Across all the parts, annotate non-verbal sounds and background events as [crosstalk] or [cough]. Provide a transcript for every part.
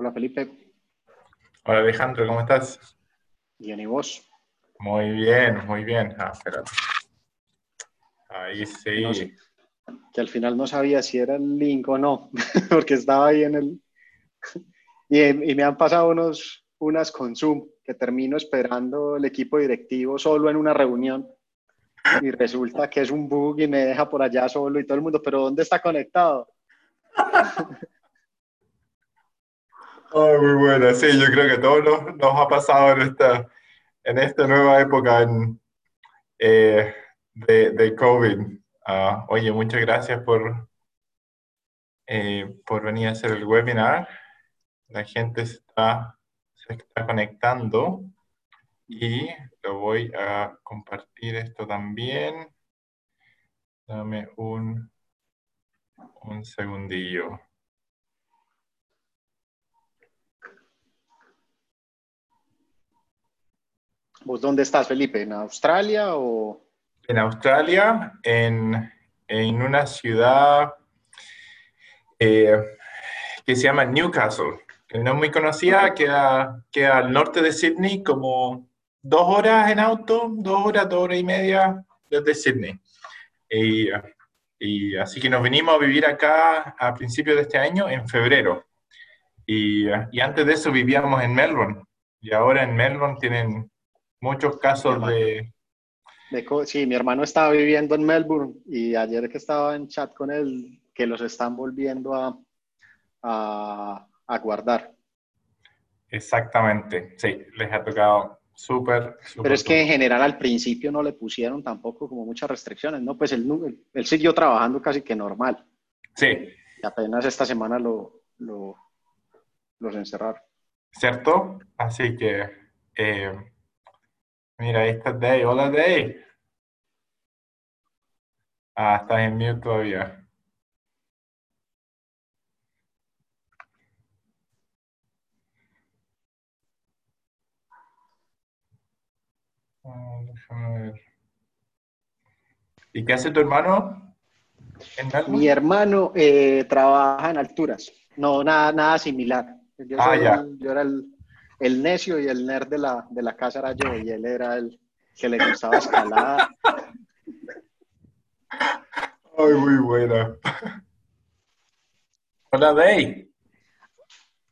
Hola Felipe. Hola Alejandro, ¿cómo estás? Bien, ¿y vos? Muy bien, muy bien. Ah, espérate. Ahí sí. que al final no sabía si era el link o no, [laughs] porque estaba ahí en el... [laughs] y, me han pasado unos, unas con Zoom, que termino esperando el equipo directivo solo en una reunión y resulta que es un bug y me deja por allá solo y todo el mundo, pero ¿dónde está conectado? [laughs] muy bueno, sí, yo creo que todos nos, nos ha pasado en esta, en esta nueva época eh, de, de, COVID. Ah, oye, muchas gracias por, eh, por venir a hacer el webinar. La gente está, se está conectando y lo voy a compartir esto también. Dame un, un segundillo. ¿Vos dónde estás, Felipe? ¿En Australia o...? En Australia, en, en una ciudad eh, que se llama Newcastle, que no es muy conocida, queda, queda al norte de Sydney, como dos horas en auto, dos horas, dos horas y media desde Sydney. Y, y así que nos venimos a vivir acá a principios de este año, en febrero. Y, y antes de eso vivíamos en Melbourne. Y ahora en Melbourne tienen muchos casos de... Sí, mi hermano estaba viviendo en Melbourne y ayer que estaba en chat con él, que los están volviendo a, a, guardar. Exactamente, sí, les ha tocado súper, Pero es que en general al principio no le pusieron tampoco como muchas restricciones, ¿no? Pues él, él siguió trabajando casi que normal. Sí. Y apenas esta semana lo, lo los encerraron. ¿Cierto? Así que... Eh, Mira, ahí está Day. Hola, Day. Ah, estás en mute todavía. Ah, déjame ver. ¿Y qué hace tu hermano? Mi hermano eh, trabaja en alturas. No, nada, nada similar. Yo, ah, ya. yo era el, el necio y el nerd de la, de la casa era yo y él era el que le gustaba escalar. Ay, muy buena. Hola, Day.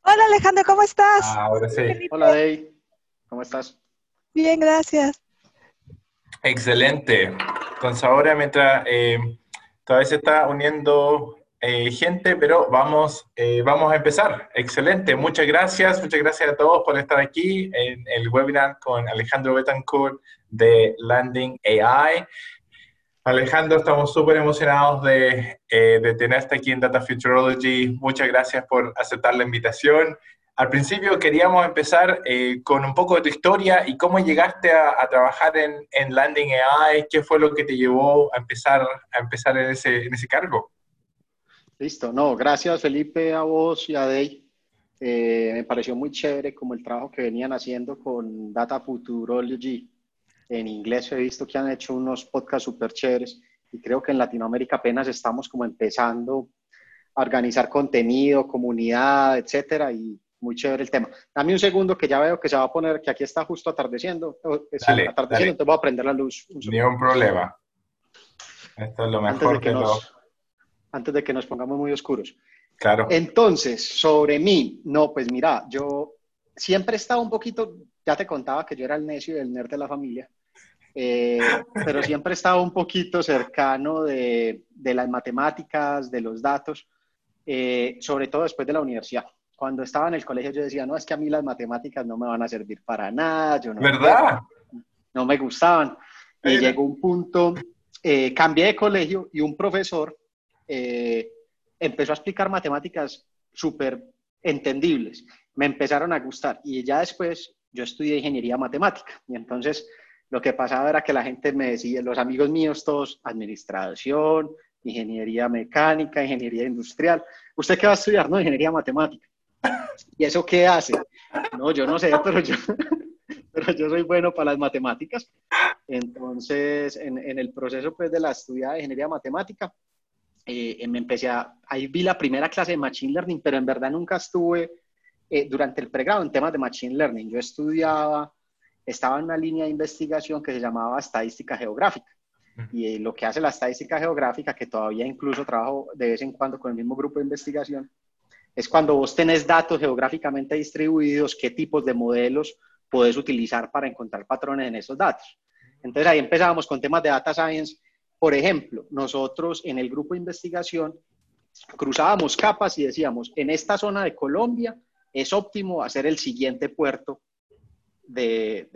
Hola, Alejandro, ¿cómo estás? Ah, ahora sí. Hola, Day. ¿Cómo estás? Bien, gracias. Excelente. Entonces ahora mientras eh, todavía se está uniendo eh, gente, pero vamos, eh, vamos a empezar. Excelente, muchas gracias, muchas gracias a todos por estar aquí en el webinar con Alejandro Betancourt de Landing AI. Alejandro, estamos súper emocionados de, eh, de tenerte aquí en Data Futurology. Muchas gracias por aceptar la invitación. Al principio queríamos empezar con un poco de tu historia y cómo llegaste a, trabajar en, en, Landing AI, qué fue lo que te llevó a empezar, a empezar en, ese, en ese cargo. Listo, no, gracias Felipe, a vos y a Dey. Eh, me pareció muy chévere como el trabajo que venían haciendo con Data Futurology. En inglés he visto que han hecho unos podcasts súper chéveres y creo que en Latinoamérica apenas estamos como empezando a organizar contenido, comunidad, etcétera, y muy chévere el tema. Dame un segundo que ya veo que se va a poner, que aquí está justo atardeciendo. Eh, dale, atardeciendo, entonces voy a prender la luz. Ni un problema. Esto es lo mejor que, antes de que nos pongamos muy oscuros. Claro. Entonces, sobre mí, no, pues mira, yo siempre he estado un poquito, ya te contaba que yo era el necio y el nerd de la familia, eh, pero siempre he estado un poquito cercano de, de las matemáticas, de los datos, eh, sobre todo después de la universidad. Cuando estaba en el colegio yo decía, no, es que a mí las matemáticas no me van a servir para nada. Yo no ¿Verdad? no me gustaban. Y llegó un punto, eh, cambié de colegio y un profesor eh, empezó a explicar matemáticas súper entendibles. Me empezaron a gustar y ya después yo estudié ingeniería matemática y entonces lo que pasaba era que la gente me decía, los amigos míos todos, administración, ingeniería mecánica, ingeniería industrial. ¿Usted qué va a estudiar? No, ingeniería matemática. ¿Y eso qué hace? No, yo no sé, pero yo, [laughs] pero yo soy bueno para las matemáticas. Entonces, en, en el proceso pues, de la estudiada de ingeniería matemática, eh, me empecé a, ahí vi la primera clase de Machine Learning, pero en verdad nunca estuve eh, durante el pregrado en temas de Machine Learning. Yo estudiaba, estaba en una línea de investigación que se llamaba estadística geográfica. Y eh, lo que hace la estadística geográfica, que todavía incluso trabajo de vez en cuando con el mismo grupo de investigación, es cuando vos tenés datos geográficamente distribuidos, qué tipos de modelos puedes utilizar para encontrar patrones en esos datos. Entonces ahí empezábamos con temas de data science. Por ejemplo, nosotros en el grupo de investigación cruzábamos capas y decíamos, en esta zona de Colombia es óptimo hacer el siguiente puerto de,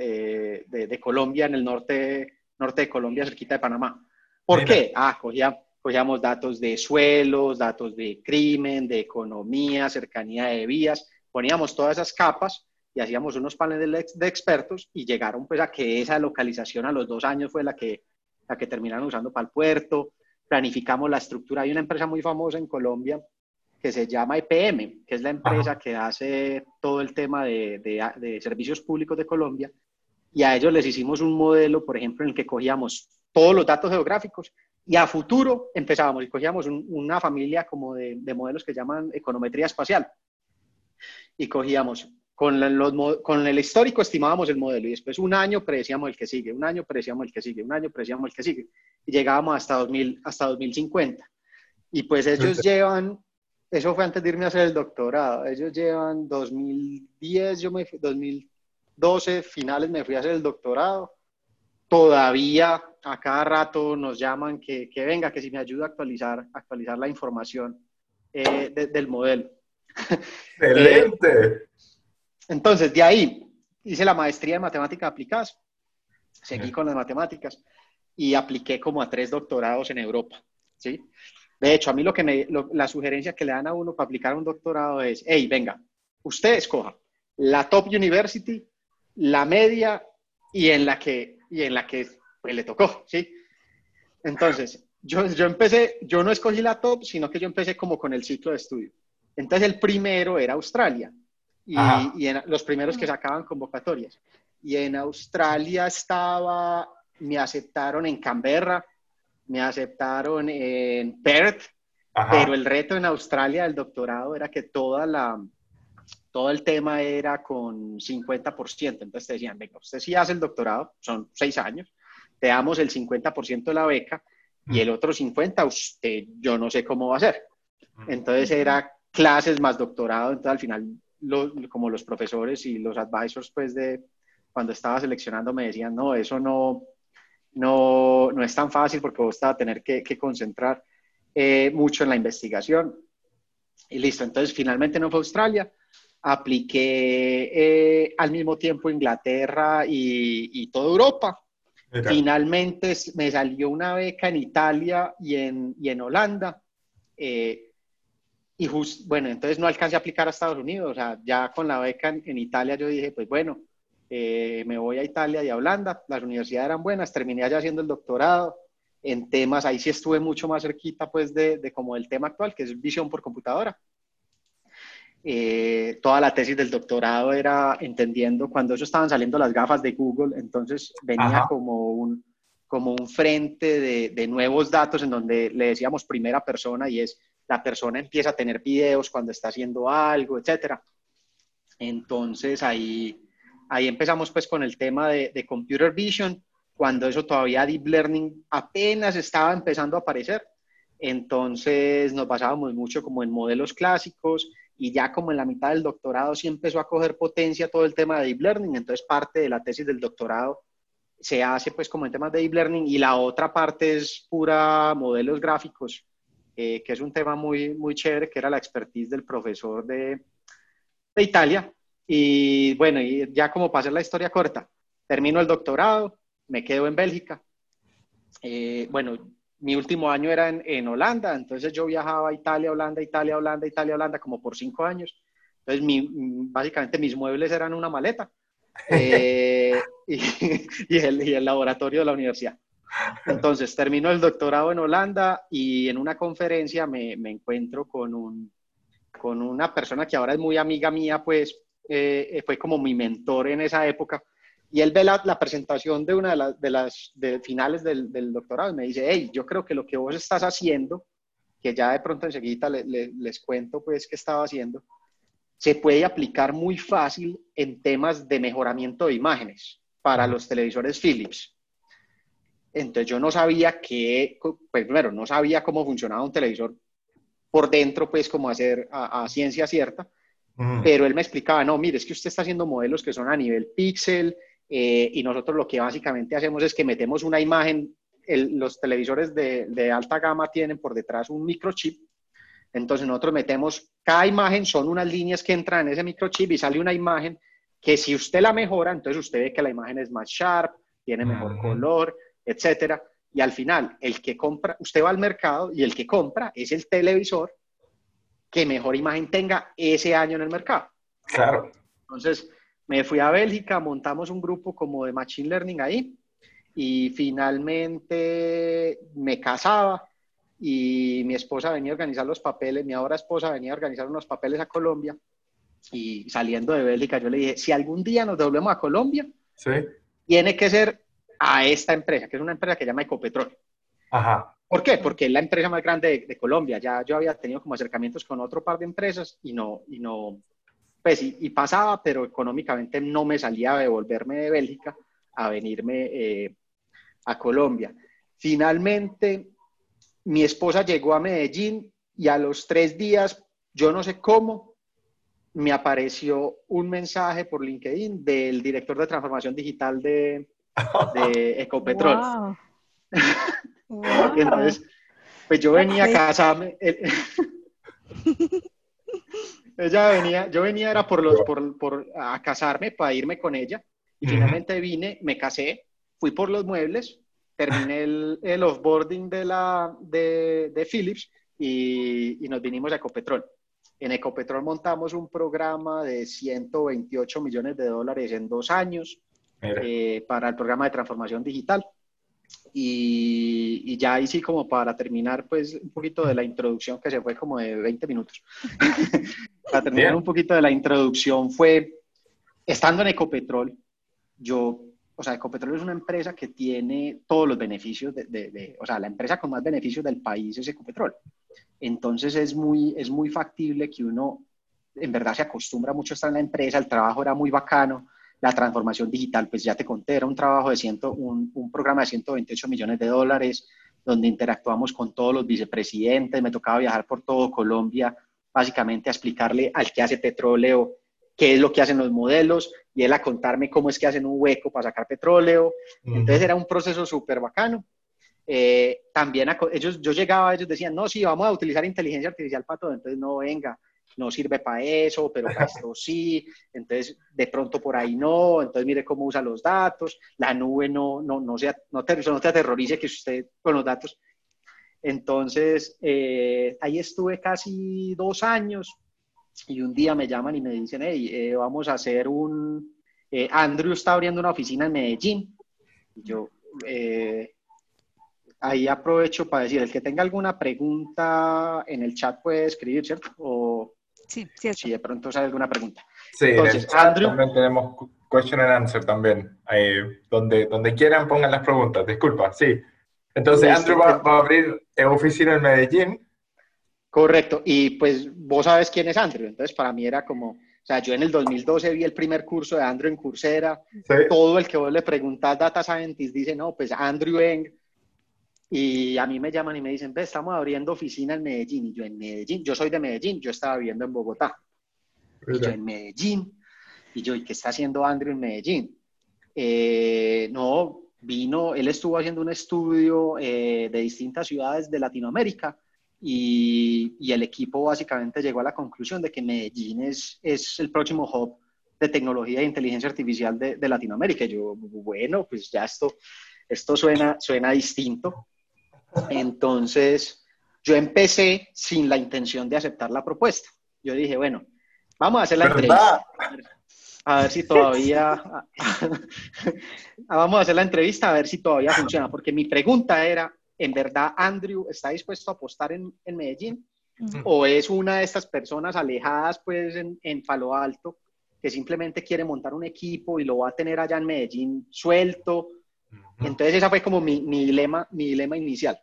de, Colombia, en el norte, norte de Colombia, cerquita de Panamá. ¿Por qué? Ah, cogíamos datos de suelos, datos de crimen, de economía, cercanía de vías, poníamos todas esas capas y hacíamos unos paneles de expertos y llegaron pues a que esa localización a los dos años fue la que, la que terminaron usando para el puerto, planificamos la estructura. Hay una empresa muy famosa en Colombia que se llama IPM, que es la empresa que hace todo el tema de, de, servicios públicos de Colombia, y a ellos les hicimos un modelo, por ejemplo, en el que cogíamos todos los datos geográficos y a futuro empezábamos y cogíamos una familia como de, de, modelos que llaman econometría espacial. Y cogíamos con, con, el histórico estimábamos el modelo y después un año predecíamos el que sigue, un año predecíamos el que sigue, un año predecíamos el que sigue y llegábamos hasta, 2000, hasta 2050. Y pues ellos llevan, eso fue antes de irme a hacer el doctorado, ellos llevan 2010, yo me 2012 finales me fui a hacer el doctorado, todavía a cada rato nos llaman que, que venga, que si me ayuda a actualizar, actualizar la información eh, del modelo. [laughs] Excelente. Entonces, de ahí hice la maestría en matemáticas aplicadas, seguí con las matemáticas y apliqué como a tres doctorados en Europa, ¿sí? De hecho, a mí lo que me, la sugerencia que le dan a uno para aplicar un doctorado es, hey, venga, usted escoja la top university, la media y en la que, y en la que pues, le tocó, ¿sí? Entonces, yo, yo empecé, yo no escogí la top, sino que yo empecé como con el ciclo de estudio. Entonces, el primero era Australia y, en, los primeros que sacaban convocatorias. Y en Australia estaba, me aceptaron en Canberra, me aceptaron en Perth, pero el reto en Australia del doctorado era que toda la, todo el tema era con 50%. Entonces te decían, venga, usted sí hace el doctorado, son seis años, te damos el 50% de la beca y el otro 50% usted, yo no sé cómo va a ser. Entonces era clases más doctorado, entonces al final como los profesores y los advisors, pues, de cuando estaba seleccionando me decían, no, eso no, no, no es tan fácil porque vos vas a tener que, que concentrar eh, mucho en la investigación. Y listo, entonces finalmente no fue Australia, apliqué eh, al mismo tiempo Inglaterra y, y toda Europa. Finalmente me salió una beca en Italia y en, y en Holanda. Eh, y bueno, entonces no alcancé a aplicar a Estados Unidos, o sea, ya con la beca en, Italia yo dije, pues bueno, eh, me voy a Italia y a Holanda, las universidades eran buenas, terminé allá haciendo el doctorado en temas, ahí sí estuve mucho más cerquita pues de, de como el tema actual, que es visión por computadora. Eh, toda la tesis del doctorado era entendiendo, cuando ellos estaban saliendo las gafas de Google, entonces venía como un, como un frente de, de nuevos datos en donde le decíamos primera persona y es la persona empieza a tener videos cuando está haciendo algo, etcétera. Entonces ahí, ahí empezamos pues con el tema de, de computer vision, cuando eso todavía deep learning apenas estaba empezando a aparecer. Entonces nos basábamos mucho como en modelos clásicos y ya como en la mitad del doctorado sí empezó a coger potencia todo el tema de deep learning. Entonces parte de la tesis del doctorado se hace pues como en temas de deep learning y la otra parte es pura modelos gráficos eh, que es un tema muy, muy chévere, que era la expertise del profesor de, de Italia. Y bueno, y ya como para hacer la historia corta, termino el doctorado, me quedo en Bélgica. Eh, bueno, mi último año era en, en, Holanda, entonces yo viajaba a Italia, Holanda, Italia, Holanda, Italia, Holanda, como por cinco años. Entonces, mi, básicamente mis muebles eran una maleta [laughs] eh, y, y, el, y el laboratorio de la universidad. Entonces, termino el doctorado en Holanda y en una conferencia me, me encuentro con, un, con una persona que ahora es muy amiga mía, pues eh, fue como mi mentor en esa época. Y él ve la, la presentación de una de, las de las de finales del, del, doctorado y me dice, hey, yo creo que lo que vos estás haciendo, que ya de pronto enseguida le, les cuento pues qué estaba haciendo, se puede aplicar muy fácil en temas de mejoramiento de imágenes para los televisores Philips. Entonces yo no sabía que, pues primero, no sabía cómo funcionaba un televisor por dentro, pues como hacer a, ciencia cierta, pero él me explicaba, no, mire, es que usted está haciendo modelos que son a nivel píxel eh, y nosotros lo que básicamente hacemos es que metemos una imagen, los televisores de, de alta gama tienen por detrás un microchip, entonces nosotros metemos, cada imagen son unas líneas que entran en ese microchip y sale una imagen que si usted la mejora, entonces usted ve que la imagen es más sharp, tiene mejor color, etcétera. Y al final, el que compra, usted va al mercado y el que compra es el televisor que mejor imagen tenga ese año en el mercado. Claro. Entonces, me fui a Bélgica, montamos un grupo como de Machine Learning ahí y finalmente me casaba y mi esposa venía a organizar los papeles, mi ahora esposa venía a organizar unos papeles a Colombia y saliendo de Bélgica yo le dije, si algún día nos devolvemos a Colombia, tiene que ser a esta empresa, que es una empresa que se llama Ecopetrol. Ajá. ¿Por qué? Porque es la empresa más grande de, Colombia. Ya yo había tenido como acercamientos con otro par de empresas y no, y no, pues y, pasaba, pero económicamente no me salía de volverme de Bélgica a venirme eh, a Colombia. Finalmente, mi esposa llegó a Medellín y a los tres días, yo no sé cómo, me apareció un mensaje por LinkedIn del director de transformación digital de, [laughs] de Ecopetrol. [laughs] Entonces, pues yo venía a casarme. [laughs] ella venía, yo venía era por los, por, por, a casarme para irme con ella. Y finalmente vine, me casé, fui por los muebles, terminé el, el offboarding de, la, de, de Philips y, y, nos vinimos a Ecopetrol. En Ecopetrol montamos un programa de 128 millones de dólares en dos años eh, para el programa de transformación digital. Y, y, ya ahí sí como para terminar pues un poquito de la introducción que se fue como de 20 minutos. [laughs] para terminar un poquito de la introducción fue, estando en Ecopetrol, yo, o sea, Ecopetrol es una empresa que tiene todos los beneficios de, de, o sea, la empresa con más beneficios del país es Ecopetrol. Entonces es muy, es muy factible que uno en verdad se acostumbra mucho a estar en la empresa, el trabajo era muy bacano, la transformación digital, pues ya te conté, era un trabajo de ciento, un, un programa de 128 millones de dólares, donde interactuamos con todos los vicepresidentes, me tocaba viajar por todo Colombia, básicamente a explicarle al que hace petróleo qué es lo que hacen los modelos y él a contarme cómo es que hacen un hueco para sacar petróleo. Entonces era un proceso súper bacano. Eh, también ellos, yo llegaba, ellos decían, no, sí, vamos a utilizar inteligencia artificial para todo. Entonces, no, venga, no sirve para eso, pero para esto [laughs] sí, entonces de pronto por ahí no, entonces mire cómo usa los datos, la nube no, no, no, sea, no, te, no te aterrorice que usted con los datos. Entonces, eh, ahí estuve casi dos años y un día me llaman y me dicen, hey, eh, vamos a hacer un... Eh, Andrew está abriendo una oficina en Medellín. Y yo, ahí aprovecho para decir, el que tenga alguna pregunta en el chat puede escribir, ¿cierto? O, Sí, cierto. Si de pronto sale alguna pregunta. Sí, Entonces, Andrew, también tenemos question and answer también. donde, donde quieran pongan las preguntas. Disculpa, sí. Entonces, Andrew va, a abrir oficina en Medellín. Correcto. Y pues vos sabes quién es Andrew. Entonces, para mí era como, o sea, yo en el 2012 vi el primer curso de Andrew en Coursera. Todo el que vos le preguntas Data Scientist dice, no, pues Andrew Eng y a mí me llaman y me dicen, ve, estamos abriendo oficina en Medellín. Y yo en Medellín, yo soy de Medellín, yo estaba viviendo en Bogotá. Y yo en Medellín. Y yo, ¿y qué está haciendo Andrew en Medellín? Eh, no, vino, él estuvo haciendo un estudio eh, de distintas ciudades de Latinoamérica y, y, el equipo básicamente llegó a la conclusión de que Medellín es, es el próximo hub de tecnología e inteligencia artificial de, de Latinoamérica. Y yo, bueno, pues ya esto, esto suena, suena distinto. Entonces, yo empecé sin la intención de aceptar la propuesta. Yo dije, bueno, vamos a hacer la entrevista. A ver si todavía, [laughs] vamos a hacer la entrevista a ver si todavía funciona, porque mi pregunta era, ¿en verdad Andrew está dispuesto a apostar en, Medellín? ¿O es una de estas personas alejadas pues en, en, Palo Alto que simplemente quiere montar un equipo y lo va a tener allá en Medellín suelto entonces esa fue como mi, mi dilema, mi dilema inicial.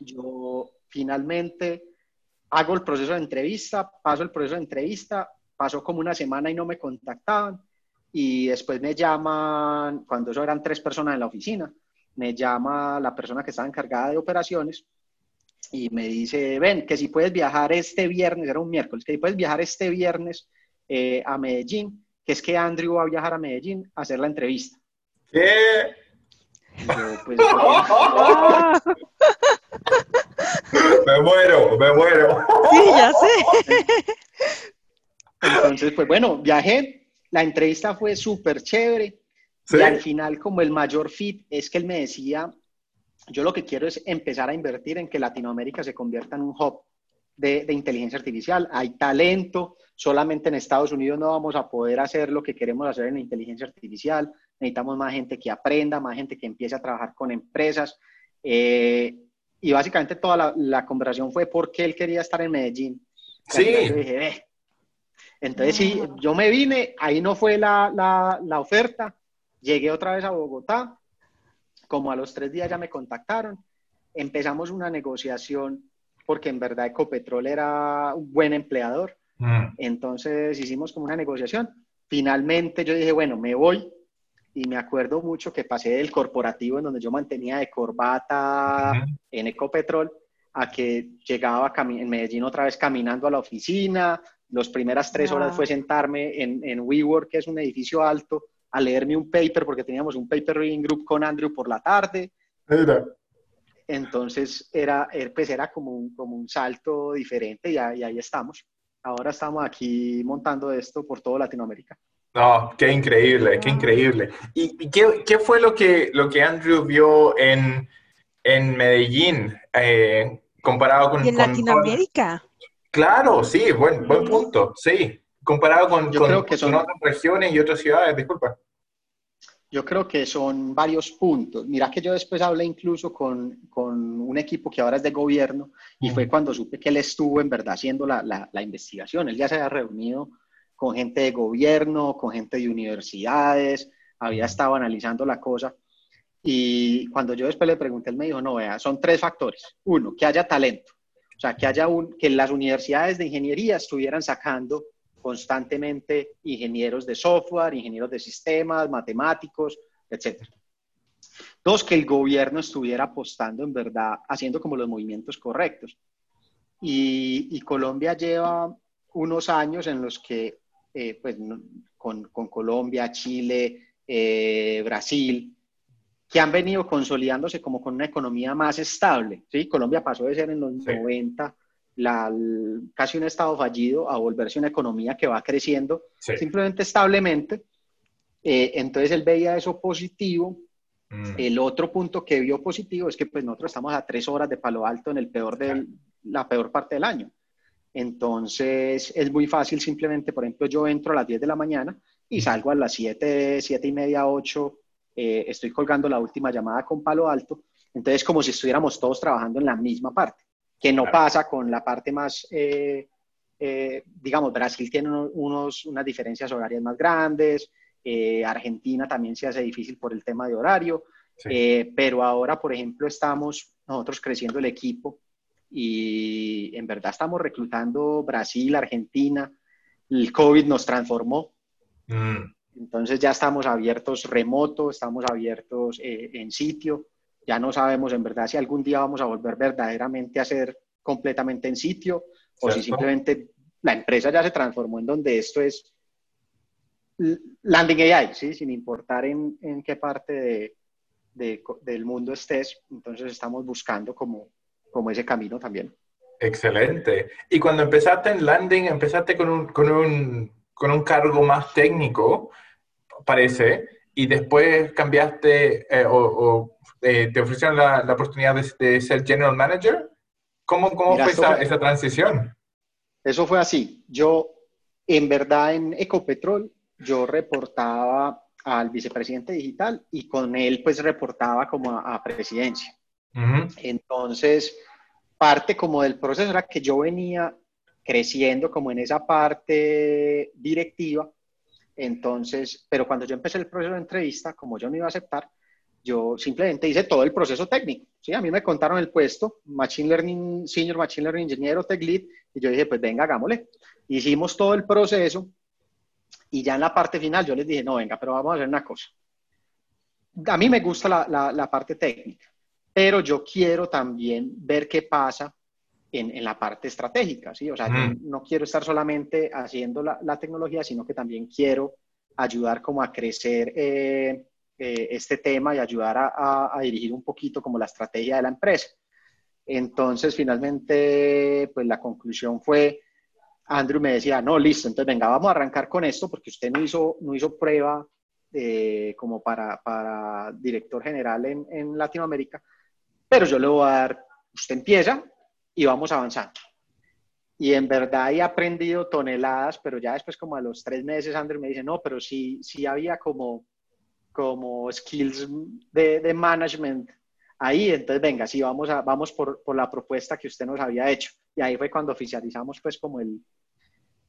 Yo finalmente hago el proceso de entrevista, paso el proceso de entrevista pasó como una semana y no me contactaban y después me llaman, cuando eso eran tres personas en la oficina, me llama la persona que estaba encargada de operaciones y me dice, ven, que si puedes viajar este viernes, era un miércoles, que si puedes viajar este viernes eh, a Medellín, que es que Andrew va a viajar a Medellín a hacer la entrevista. ¿Qué? Pues, [laughs] me muero, me muero. Sí, ya sé. [laughs] Entonces, pues bueno, viajé, la entrevista fue súper chévere. Y al final como el mayor fit es que él me decía, yo lo que quiero es empezar a invertir en que Latinoamérica se convierta en un hub de, de, inteligencia artificial. Hay talento, solamente en Estados Unidos no vamos a poder hacer lo que queremos hacer en inteligencia artificial. Necesitamos más gente que aprenda, más gente que empiece a trabajar con empresas. Eh, y básicamente toda la, la, conversación fue por qué él quería estar en Medellín. Sí. Entonces, dije, eh. Entonces sí, yo me vine, ahí no fue la, la, la oferta, llegué otra vez a Bogotá, como a los tres días ya me contactaron, empezamos una negociación porque en verdad Ecopetrol era un buen empleador. Mm. Entonces hicimos como una negociación. Finalmente yo dije, bueno, me voy. Y me acuerdo mucho que pasé del corporativo en donde yo mantenía de corbata uh -huh. en Ecopetrol a que llegaba en Medellín otra vez caminando a la oficina. Las primeras tres horas fue sentarme en, en WeWork, que es un edificio alto, a leerme un paper, porque teníamos un paper reading group con Andrew por la tarde. Mira. Entonces era, pues era como, un, como un salto diferente y, y ahí estamos. Ahora estamos aquí montando esto por toda Latinoamérica. No, qué increíble, qué increíble. ¿Y qué, qué fue lo que, lo que Andrew vio en, en Medellín eh, comparado con... ¿Y en con, Latinoamérica? Con... Claro, sí, buen, buen punto, sí. Comparado con, Yo con, creo que son... con otras regiones y otras ciudades, disculpa. Yo creo que son varios puntos. Mira que yo después hablé incluso con, con un equipo que ahora es de gobierno y fue cuando supe que él estuvo en verdad haciendo la, la, la, investigación. Él ya se había reunido con gente de gobierno, con gente de universidades, había estado analizando la cosa. Y cuando yo después le pregunté, él me dijo, no, vea, son tres factores. Uno, que haya talento. O sea, que, haya un, que las universidades de ingeniería estuvieran sacando constantemente ingenieros de software, ingenieros de sistemas, matemáticos, etc. Dos, que el gobierno estuviera apostando en verdad, haciendo como los movimientos correctos. Y, y Colombia lleva unos años en los que, eh, pues, con, con, Colombia, Chile, eh, Brasil, que han venido consolidándose como con una economía más estable. ¿sí? Colombia pasó de ser en los sí. 90 la, casi un estado fallido a volverse una economía que va creciendo sí. simplemente establemente. Eh, entonces él veía eso positivo. Mm. El otro punto que vio positivo es que pues nosotros estamos a tres horas de Palo Alto en el peor de la peor parte del año. Entonces es muy fácil simplemente, por ejemplo, yo entro a las 10 de la mañana y salgo a las 7, 7 y media, 8, eh, estoy colgando la última llamada con Palo Alto. Entonces como si estuviéramos todos trabajando en la misma parte que no claro. pasa con la parte más, eh, eh, digamos, Brasil tiene unos, unas diferencias horarias más grandes, eh, Argentina también se hace difícil por el tema de horario, sí. pero ahora, por ejemplo, estamos nosotros creciendo el equipo y en verdad estamos reclutando Brasil, Argentina, el COVID nos transformó. Mm. Entonces ya estamos abiertos remoto, estamos abiertos en sitio ya no sabemos en verdad si algún día vamos a volver verdaderamente a ser completamente en sitio ¿Cierto? o si simplemente la empresa ya se transformó en donde esto es landing AI, ¿sí? sin importar en, en qué parte de, de, del mundo estés. Entonces estamos buscando como, como ese camino también. Excelente. Y cuando empezaste en landing, empezaste con un, con un, con un cargo más técnico, parece, y después cambiaste eh, o, o eh, te ofrecieron la, la oportunidad de, de, ser general manager. ¿Cómo, cómo Mira, fue esa, esa, transición? Eso fue así. Yo, en verdad, en Ecopetrol, yo reportaba al vicepresidente digital y con él, pues, reportaba como a, a presidencia. Uh -huh. Entonces, parte como del proceso era que yo venía creciendo como en esa parte directiva. Entonces, pero cuando yo empecé el proceso de entrevista, como yo no iba a aceptar, yo simplemente hice todo el proceso técnico. ¿sí? A mí me contaron el puesto, Machine Learning, Senior Machine Learning Ingeniero, Tech Lead, y yo dije, pues venga, hagámosle. Hicimos todo el proceso y ya en la parte final yo les dije, no, venga, pero vamos a hacer una cosa. A mí me gusta la, la, parte técnica, pero yo quiero también ver qué pasa en, en, la parte estratégica, ¿sí? O sea, no quiero estar solamente haciendo la, la, tecnología, sino que también quiero ayudar como a crecer eh, eh, este tema y ayudar a, dirigir un poquito como la estrategia de la empresa. Entonces, finalmente, pues la conclusión fue, Andrew me decía, no, listo, entonces venga, vamos a arrancar con esto porque usted no hizo, no hizo prueba eh, como para, director general en, en, Latinoamérica, pero yo le voy a dar, usted empieza y vamos avanzando. Y en verdad he aprendido toneladas, pero ya después como a los tres meses Andrew me dice, no, pero sí, sí había como como skills de, de management ahí, entonces venga, sí, vamos, a, vamos por, por, la propuesta que usted nos había hecho. Y ahí fue cuando oficializamos pues como el,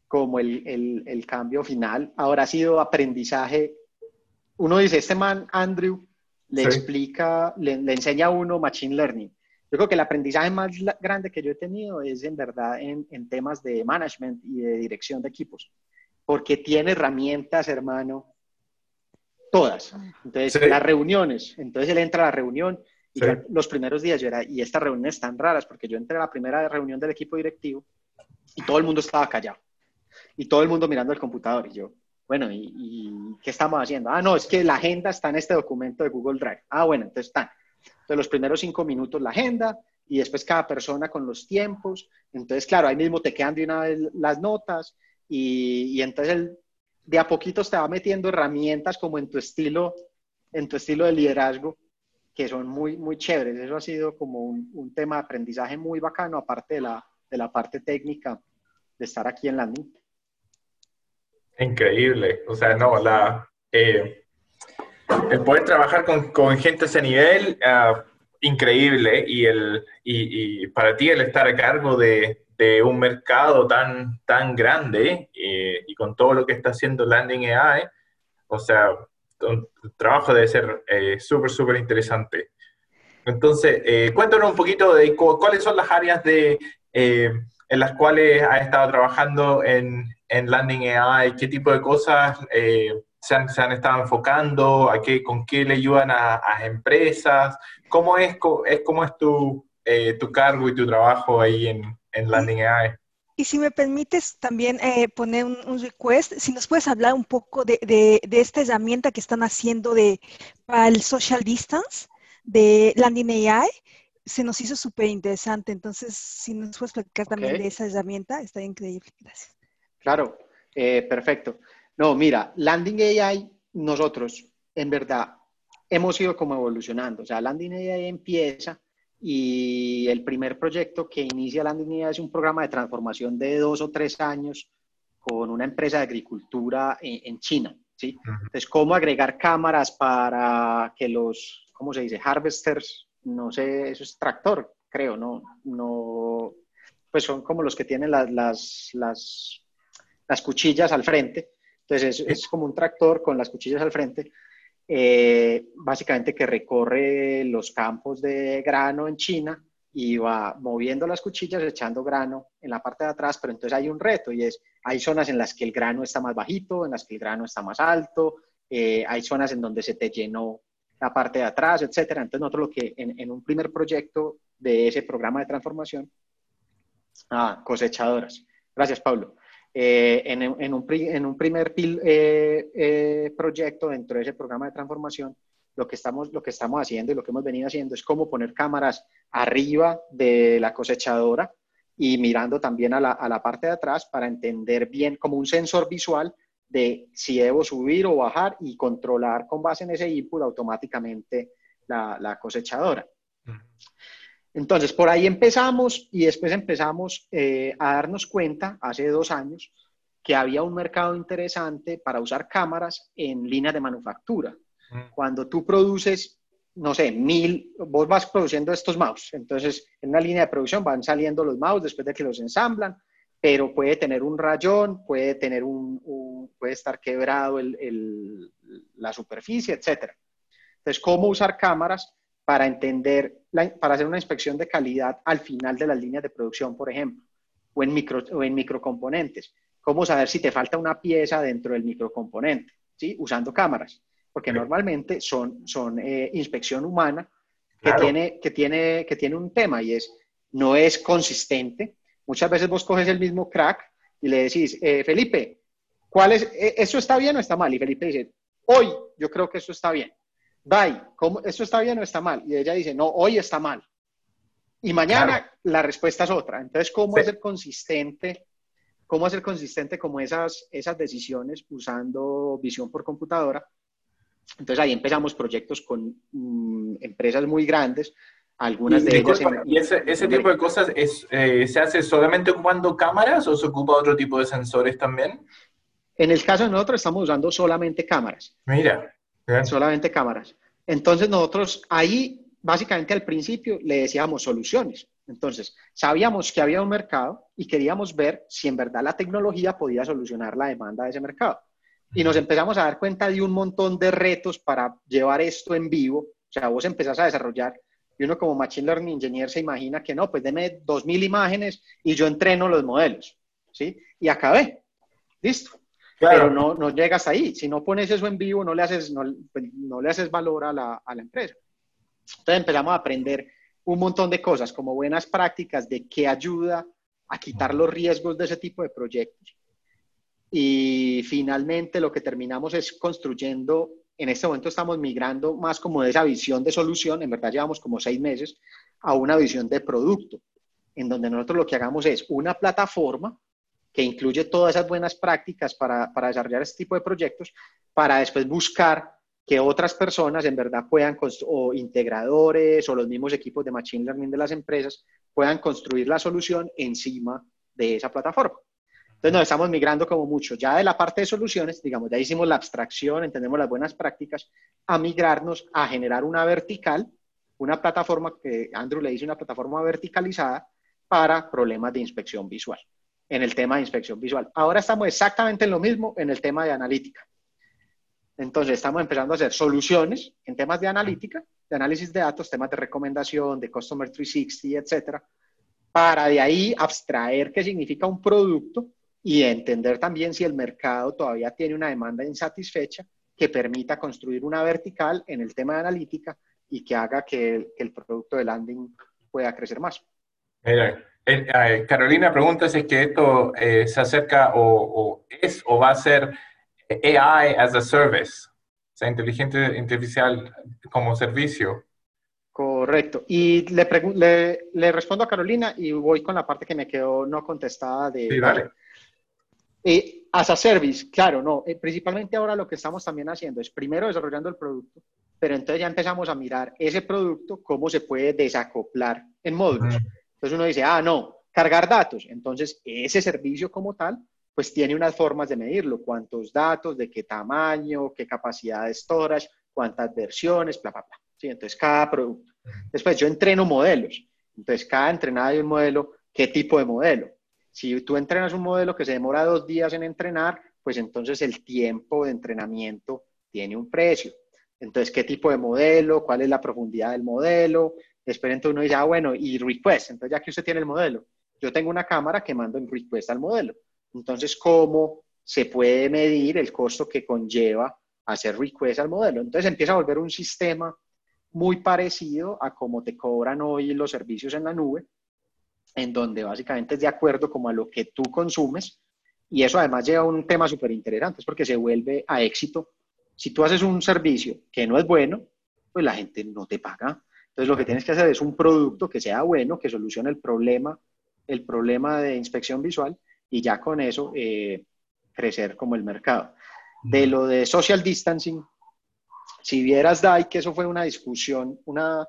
como el, el, el cambio final. Ahora ha sido aprendizaje. Uno dice, este man, Andrew, le explica, le, le, enseña a uno Machine Learning. Yo creo que el aprendizaje más grande que yo he tenido es en verdad en, en temas de management y de dirección de equipos, porque tiene herramientas, hermano, todas. Entonces, las reuniones, entonces él entra a la reunión y los primeros días yo era, y estas reuniones tan raras, porque yo entré a la primera reunión del equipo directivo y todo el mundo estaba callado y todo el mundo mirando el computador y yo, bueno, ¿y, qué estamos haciendo? Ah, no, es que la agenda está en este documento de Google Drive. Ah, bueno, entonces están. Entonces los primeros cinco minutos la agenda y después cada persona con los tiempos. Entonces, claro, ahí mismo te quedan de una vez las notas y, y entonces el, de a poquito te va metiendo herramientas como en tu estilo, en tu estilo de liderazgo, que son muy, muy chéveres. Eso ha sido como un, tema de aprendizaje muy bacano, aparte de la, de la parte técnica de estar aquí en la NIT. Increíble. O sea, no, la, eh, el poder trabajar con, con gente a ese nivel, uh, increíble. Y, el, y, y, para ti el estar a cargo de, de un mercado tan, tan grande eh, y con todo lo que está haciendo Landing AI, o sea, un trabajo debe ser eh, súper, súper interesante. Entonces, eh, cuéntanos un poquito de cuáles son las áreas de, en las cuales has estado trabajando en, en Landing AI, qué tipo de cosas se han, se, han, estado enfocando, a qué, con qué le ayudan a, a empresas, cómo es, es, cómo es tu, tu cargo y tu trabajo ahí en, en Landing AI. Y si me permites también eh, poner un, request, si nos puedes hablar un poco de, de, esta herramienta que están haciendo de, para el social distance de Landing AI, se nos hizo súper interesante. Entonces, si nos puedes platicar también de esa herramienta, estaría increíble. Gracias. Claro, eh, perfecto. No, mira, Landing AI, nosotros, en verdad, hemos ido como evolucionando. O sea, Landing AI empieza y el primer proyecto que inicia la Andinidad es un programa de transformación de dos o tres años con una empresa de agricultura en, China. ¿sí? Entonces, cómo agregar cámaras para que los, ¿cómo se dice? Harvesters, no sé, eso es tractor, creo, no, no, pues son como los que tienen las, las, las, las cuchillas al frente. Entonces, es, es como un tractor con las cuchillas al frente eh, básicamente que recorre los campos de grano en China y va moviendo las cuchillas, echando grano en la parte de atrás, pero entonces hay un reto y es, hay zonas en las que el grano está más bajito, en las que el grano está más alto, eh, hay zonas en donde se te llenó la parte de atrás, etcétera. Entonces nosotros lo que en, un primer proyecto de ese programa de transformación, ah, cosechadoras. Gracias, Pablo. Eh, en, en, un, en, un, primer eh, eh, proyecto dentro de ese programa de transformación, lo que, estamos, lo que estamos haciendo y lo que hemos venido haciendo es cómo poner cámaras arriba de la cosechadora y mirando también a la, a la parte de atrás para entender bien como un sensor visual de si debo subir o bajar y controlar con base en ese input automáticamente la, la cosechadora. Entonces, por ahí empezamos y después empezamos eh, a darnos cuenta, hace dos años, que había un mercado interesante para usar cámaras en líneas de manufactura. Mm. Cuando tú produces, no sé, mil, vos vas produciendo estos mouse, entonces en una línea de producción van saliendo los mouse después de que los ensamblan, pero puede tener un rayón, puede tener un, puede estar quebrado el, la superficie, etcétera. Entonces, ¿cómo usar cámaras para entender, para hacer una inspección de calidad al final de las líneas de producción, por ejemplo, o en, micro, o en microcomponentes? ¿Cómo saber si te falta una pieza dentro del microcomponente? ¿Sí? Usando cámaras, porque normalmente son, son eh, inspección humana que, tiene, que, tiene, que tiene un tema y es, no es consistente. Muchas veces vos coges el mismo crack y le decís, eh, Felipe, ¿cuál es, eh, ¿eso está bien o está mal? Y Felipe dice, hoy yo creo que eso está bien. Bye, ¿cómo, ¿eso está bien o está mal? Y ella dice, no, hoy está mal. Y mañana la respuesta es otra. Entonces, ¿cómo hacer consistente? ¿Cómo hacer consistente como esas, esas decisiones usando visión por computadora? Entonces ahí empezamos proyectos con mm, empresas muy grandes, algunas de ellas... ¿Y ese, ese tipo de cosas es, eh, se hace solamente ocupando cámaras o se ocupa otro tipo de sensores también? En el caso de nosotros estamos usando solamente cámaras. Mira. Solamente cámaras. Entonces nosotros ahí, básicamente al principio, le decíamos soluciones. Entonces, sabíamos que había un mercado y queríamos ver si en verdad la tecnología podía solucionar la demanda de ese mercado. Y nos empezamos a dar cuenta de un montón de retos para llevar esto en vivo. O sea, vos empezás a desarrollar y uno como Machine Learning Engineer se imagina que no, pues deme 2.000 imágenes y yo entreno los modelos. ¿Sí? Y acabé. Listo. Pero no, no llegas ahí. Si no pones eso en vivo, no le haces, no, pues, no le haces valor a la, a la empresa. Entonces empezamos a aprender un montón de cosas, como buenas prácticas de qué ayuda a quitar los riesgos de ese tipo de proyectos. Y finalmente lo que terminamos es construyendo, en este momento estamos migrando más como de esa visión de solución, en verdad llevamos como seis meses, a una visión de producto, en donde nosotros lo que hagamos es una plataforma que incluye todas esas buenas prácticas para, para desarrollar este tipo de proyectos, para después buscar que otras personas en verdad puedan, o integradores o los mismos equipos de Machine Learning de las empresas, puedan construir la solución encima de esa plataforma. Entonces nos estamos migrando como mucho, ya de la parte de soluciones, digamos, ya hicimos la abstracción, entendemos las buenas prácticas, a migrarnos a generar una vertical, una plataforma que Andrew le dice una plataforma verticalizada para problemas de inspección visual en el tema de inspección visual. Ahora estamos exactamente en lo mismo en el tema de analítica. Entonces, estamos empezando a hacer soluciones en temas de analítica, de análisis de datos, temas de recomendación, de Customer 360, etcétera, para de ahí abstraer qué significa un producto y entender también si el mercado todavía tiene una demanda insatisfecha que permita construir una vertical en el tema de analítica y que haga que el, que el producto de landing pueda crecer más. Mira, eh, eh, Carolina pregunta si es que esto eh, se acerca o, es o va a ser AI as a service, o sea, inteligencia artificial como servicio. Correcto. Y le, le, le, respondo a Carolina y voy con la parte que me quedó no contestada de... Sí, dale. as a service, claro, no. principalmente ahora lo que estamos también haciendo es primero desarrollando el producto, pero entonces ya empezamos a mirar ese producto, cómo se puede desacoplar en módulos. Entonces uno dice, ah, no, cargar datos. Entonces ese servicio como tal, pues tiene unas formas de medirlo, cuántos datos, de qué tamaño, qué capacidad de storage, cuántas versiones, bla, bla, bla. ¿Sí? Entonces cada producto. Después yo entreno modelos. Entonces cada entrenada de un modelo, ¿qué tipo de modelo? Si tú entrenas un modelo que se demora dos días en entrenar, pues entonces el tiempo de entrenamiento tiene un precio. Entonces, ¿qué tipo de modelo? ¿Cuál es la profundidad del modelo? Después entonces uno dice, ah, bueno, y request. Entonces, ya que usted tiene el modelo, yo tengo una cámara que mando en request al modelo. Entonces, ¿cómo se puede medir el costo que conlleva hacer request al modelo? Entonces, empieza a volver un sistema muy parecido a cómo te cobran hoy los servicios en la nube, en donde básicamente es de acuerdo como a lo que tú consumes. Y eso además lleva a un tema súper interesante, es porque se vuelve a éxito. Si tú haces un servicio que no es bueno, pues la gente no te paga. Entonces, lo que tienes que hacer es un producto que sea bueno, que solucione el problema, el problema de inspección visual y ya con eso eh, crecer como el mercado. De lo de social distancing, si vieras, Dai, que eso fue una discusión, una,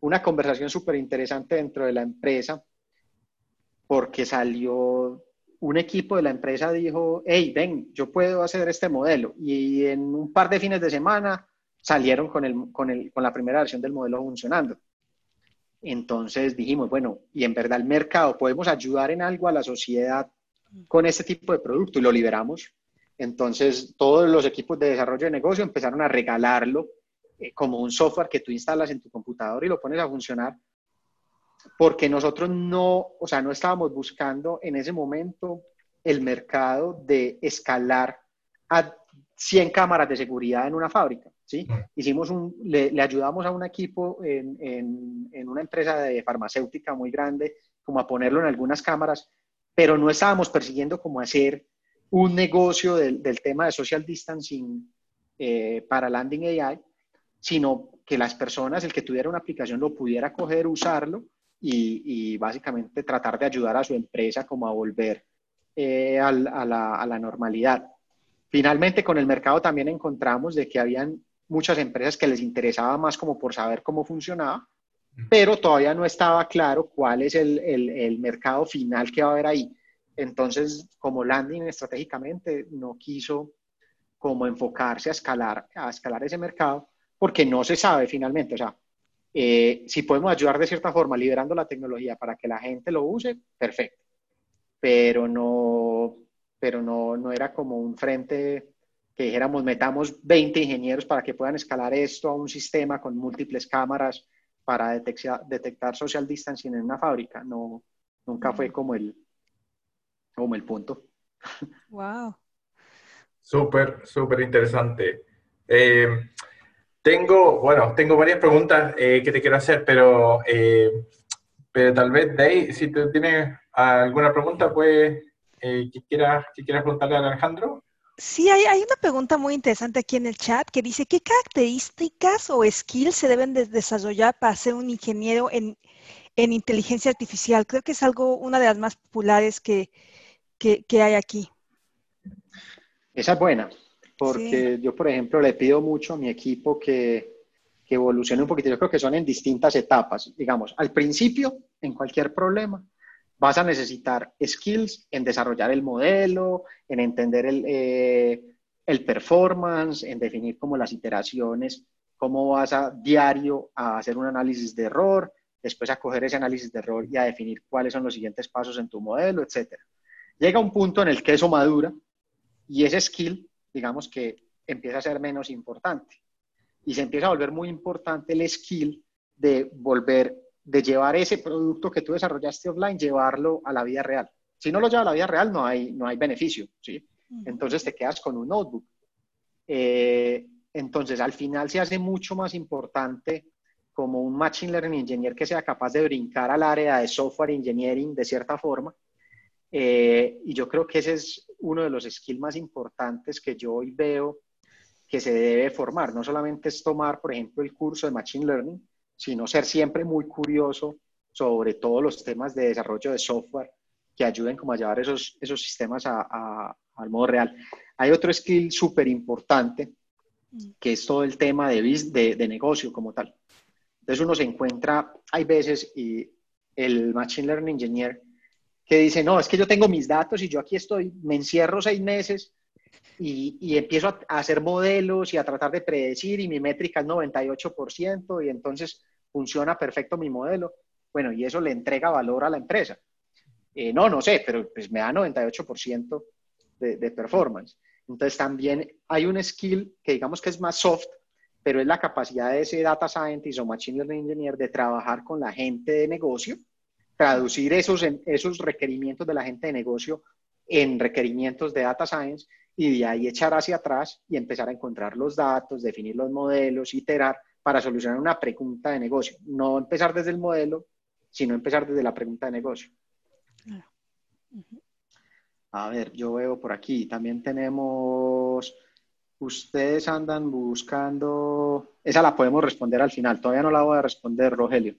una conversación súper interesante dentro de la empresa, porque salió un equipo de la empresa, dijo, hey, ven, yo puedo hacer este modelo. Y en un par de fines de semana salieron con, el, con, el, con la primera versión del modelo funcionando. Entonces dijimos, bueno, y en verdad el mercado, podemos ayudar en algo a la sociedad con este tipo de producto y lo liberamos. Entonces todos los equipos de desarrollo de negocio empezaron a regalarlo eh, como un software que tú instalas en tu computador y lo pones a funcionar, porque nosotros no, o sea, no estábamos buscando en ese momento el mercado de escalar a 100 cámaras de seguridad en una fábrica, ¿sí? Hicimos un, le, ayudamos a un equipo en, en, una empresa de farmacéutica muy grande, como a ponerlo en algunas cámaras, pero no estábamos persiguiendo como hacer un negocio del, del tema de social distancing eh, para Landing AI, sino que las personas, el que tuviera una aplicación lo pudiera coger, usarlo y, básicamente tratar de ayudar a su empresa como a volver eh, a, la, a, la, normalidad. Finalmente, con el mercado también encontramos de que habían muchas empresas que les interesaba más como por saber cómo funcionaba, pero todavía no estaba claro cuál es el, el, el mercado final que va a haber ahí. Entonces, como landing estratégicamente no quiso como enfocarse a escalar, a escalar ese mercado, porque no se sabe finalmente, o sea, eh, si podemos ayudar de cierta forma liberando la tecnología para que la gente lo use, perfecto, pero no, pero no, no era como un frente que dijéramos, metamos 20 ingenieros para que puedan escalar esto a un sistema con múltiples cámaras para detectar, detectar social distancing en una fábrica. No, nunca fue como el, como el punto. Wow. Súper, súper interesante. Eh, tengo, bueno, tengo varias preguntas eh, que te quiero hacer, pero, eh, pero tal vez, Day, si tú tienes alguna pregunta, pues, que, quieras, que quieras preguntarle a Alejandro. Sí, hay, hay, una pregunta muy interesante aquí en el chat que dice, ¿qué características o skills se deben de desarrollar para ser un ingeniero en, en, inteligencia artificial? Creo que es algo, una de las más populares que, que, que hay aquí. Esa es buena, porque yo, por ejemplo, le pido mucho a mi equipo que, que evolucione un poquito. Yo creo que son en distintas etapas. Digamos, al principio, en cualquier problema, vas a necesitar skills en desarrollar el modelo, en entender el, eh, el performance, en definir como las iteraciones, cómo vas a diario a hacer un análisis de error, después a coger ese análisis de error y a definir cuáles son los siguientes pasos en tu modelo, etc. Llega un punto en el que eso madura y ese skill, digamos que empieza a ser menos importante. Y se empieza a volver muy importante el skill de volver, de llevar ese producto que tú desarrollaste offline, llevarlo a la vida real. Si no lo lleva a la vida real, no hay, no hay beneficio, ¿sí? Entonces te quedas con un notebook. Eh, entonces, al final se hace mucho más importante como un Machine Learning Engineer que sea capaz de brincar al área de software engineering de cierta forma eh, y yo creo que ese es uno de los skills más importantes que yo hoy veo que se debe formar. No solamente es tomar, por ejemplo, el curso de Machine Learning, sino ser siempre muy curioso sobre todos los temas de desarrollo de software que ayuden como a llevar esos, esos sistemas a, al modo real. Hay otro skill súper importante, que es todo el tema de, de, de negocio como tal. Entonces uno se encuentra, hay veces, y el Machine Learning Engineer que dice, no, es que yo tengo mis datos y yo aquí estoy, me encierro seis meses y, y empiezo a, hacer modelos y a tratar de predecir y mi métrica es 98% y entonces funciona perfecto mi modelo. Bueno, y eso le entrega valor a la empresa. Eh, no, no sé, pero pues me da 98% de, de performance. Entonces también hay un skill que digamos que es más soft, pero es la capacidad de ese data scientist o machine learning engineer de trabajar con la gente de negocio traducir esos, esos requerimientos de la gente de negocio en requerimientos de data science y de ahí echar hacia atrás y empezar a encontrar los datos, definir los modelos, iterar para solucionar una pregunta de negocio. No empezar desde el modelo, sino empezar desde la pregunta de negocio. A ver, yo veo por aquí, también tenemos, ustedes andan buscando, esa la podemos responder al final, todavía no la voy a responder, Rogelio.